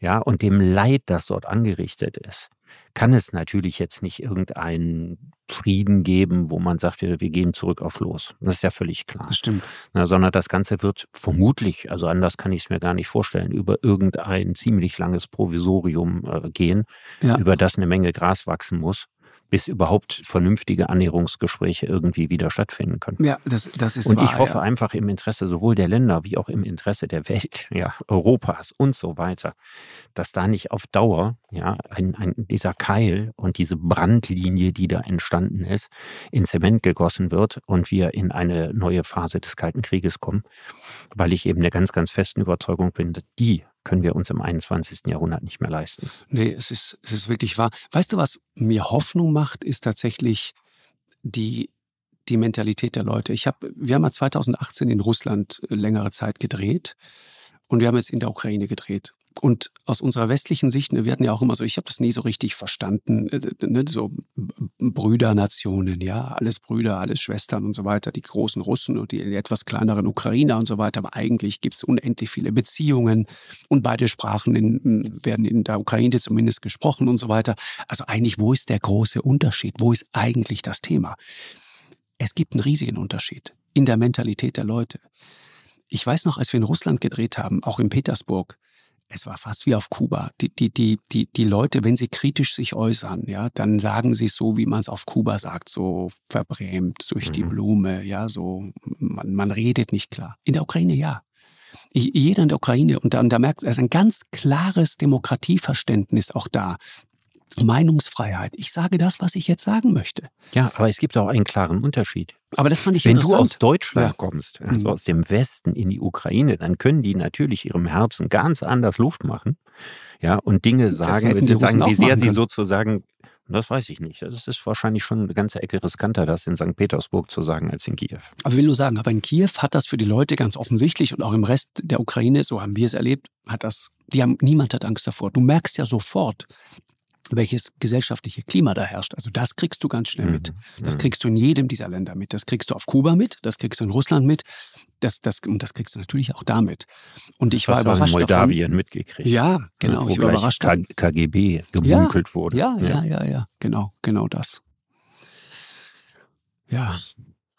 ja, und dem Leid, das dort angerichtet ist, kann es natürlich jetzt nicht irgendeinen Frieden geben, wo man sagt, wir, wir gehen zurück auf los. Das ist ja völlig klar. Das stimmt. Na, sondern das Ganze wird vermutlich, also anders kann ich es mir gar nicht vorstellen, über irgendein ziemlich langes Provisorium äh, gehen, ja. über das eine Menge Gras wachsen muss bis überhaupt vernünftige Annäherungsgespräche irgendwie wieder stattfinden können. Ja, das, das ist Und wahr, ich hoffe ja. einfach im Interesse sowohl der Länder wie auch im Interesse der Welt, ja, Europas und so weiter, dass da nicht auf Dauer, ja, ein, ein, dieser Keil und diese Brandlinie, die da entstanden ist, in Zement gegossen wird und wir in eine neue Phase des Kalten Krieges kommen, weil ich eben der ganz, ganz festen Überzeugung bin, die können wir uns im 21. Jahrhundert nicht mehr leisten. Nee, es ist, es ist wirklich wahr. Weißt du, was mir Hoffnung macht, ist tatsächlich die, die Mentalität der Leute. Ich hab, wir haben ja 2018 in Russland äh, längere Zeit gedreht und wir haben jetzt in der Ukraine gedreht. Und aus unserer westlichen Sicht, ne, wir hatten ja auch immer so, ich habe das nie so richtig verstanden, äh, ne, so Brüdernationen, ja, alles Brüder, alles Schwestern und so weiter, die großen Russen und die etwas kleineren Ukrainer und so weiter, aber eigentlich gibt es unendlich viele Beziehungen und beide Sprachen in, werden in der Ukraine zumindest gesprochen und so weiter. Also eigentlich, wo ist der große Unterschied? Wo ist eigentlich das Thema? Es gibt einen riesigen Unterschied in der Mentalität der Leute. Ich weiß noch, als wir in Russland gedreht haben, auch in Petersburg, es war fast wie auf Kuba. Die, die, die, die, die Leute, wenn sie kritisch sich äußern, ja, dann sagen sie es so, wie man es auf Kuba sagt, so verbrämt durch die Mhm. Blume, ja, so, man, man redet nicht klar. In der Ukraine ja. Jeder in der Ukraine, und da, und da merkt es ist ein ganz klares Demokratieverständnis auch da. Meinungsfreiheit. Ich sage das, was ich jetzt sagen möchte. Ja, aber es gibt auch einen klaren Unterschied. Aber das fand ich Wenn du aus. Deutschland Ja. kommst, also Mhm. aus dem Westen in die Ukraine, dann können die natürlich ihrem Herzen ganz anders Luft machen. Ja, und Dinge sagen, hätten wenn die sagen, wie sehr sie sozusagen, das weiß ich nicht. Das ist wahrscheinlich schon eine ganze Ecke riskanter, das in St. Petersburg zu sagen, als in Kiew. Aber ich will nur sagen, aber in Kiew hat das für die Leute ganz offensichtlich und auch im Rest der Ukraine, so haben wir es erlebt, hat das, die haben, niemand hat Angst davor. Du merkst ja sofort, welches gesellschaftliche Klima da herrscht. Also das kriegst du ganz schnell mit. Das Mhm. kriegst du in jedem dieser Länder mit. Das kriegst du auf Kuba mit, das kriegst du in Russland mit, das, das, und das kriegst du natürlich auch damit. Und ich war Hast du in überrascht Moldawien mitgekriegt. Ja, genau. Wo ich war überrascht. K KGB gemunkelt wurde. Ja, ja, ja, ja, genau, genau das. Ja,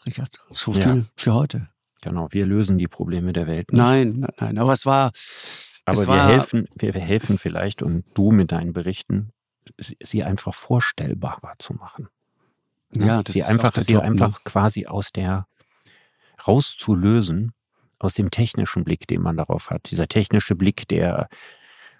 Richard, so Ja. viel für heute. Genau, wir lösen die Probleme der Welt nicht. Nein, nein, nein, aber es war, Aber es wir war- helfen, wir, wir helfen vielleicht und du mit deinen Berichten, sie, einfach vorstellbarer zu machen. Ne? ja, das sie ist einfach, auch der sie Job, einfach ne? quasi aus der rauszulösen, aus dem technischen Blick, den man darauf hat. Dieser technische Blick, der,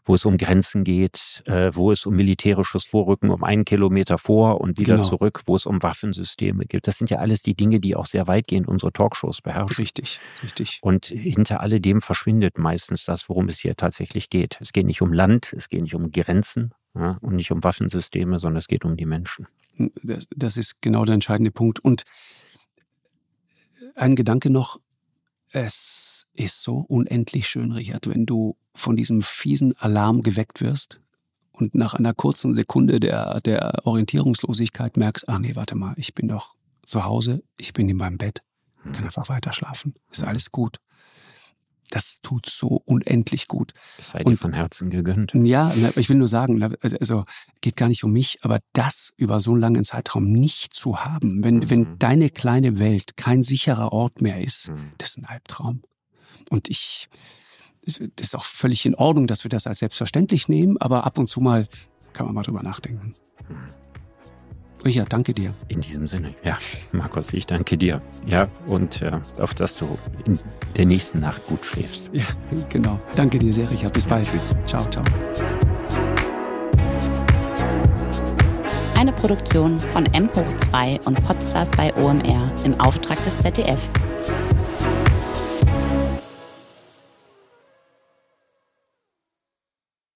wo es um Grenzen geht, äh, wo es um militärisches Vorrücken um einen Kilometer vor und wieder Genau. zurück, wo es um Waffensysteme geht. Das sind ja alles die Dinge, die auch sehr weitgehend unsere Talkshows beherrschen. Richtig, richtig. Und hinter alledem verschwindet meistens das, worum es hier tatsächlich geht. Es geht nicht um Land, es geht nicht um Grenzen ja, und nicht um Waffensysteme, sondern es geht um die Menschen. Das, das ist genau der entscheidende Punkt. Und ein Gedanke noch, es ist so unendlich schön, Richard, wenn du von diesem fiesen Alarm geweckt wirst und nach einer kurzen Sekunde der, der Orientierungslosigkeit merkst, ah nee, warte mal, ich bin doch zu Hause, ich bin in meinem Bett, kann einfach weiter schlafen, ist alles gut. Das tut so unendlich gut. Das sei dir Und- von Herzen gegönnt. Ja, ich will nur sagen, also geht gar nicht um mich, aber das über so einen langen Zeitraum nicht zu haben, wenn, Mhm. wenn deine kleine Welt kein sicherer Ort mehr ist, Mhm. das ist ein Albtraum. Und ich, das ist auch völlig in Ordnung, dass wir das als selbstverständlich nehmen, aber ab und zu mal kann man mal drüber nachdenken. Mhm. Richard, danke dir. In diesem Sinne, ja, Markus, ich danke dir. Ja, und äh, auf dass du in der nächsten Nacht gut schläfst. Ja, genau. Danke dir sehr, Richard. Bis bald. Tschüss. Ciao, ciao. Eine Produktion von M hoch 2 und Podstars bei OMR im Auftrag des ZDF.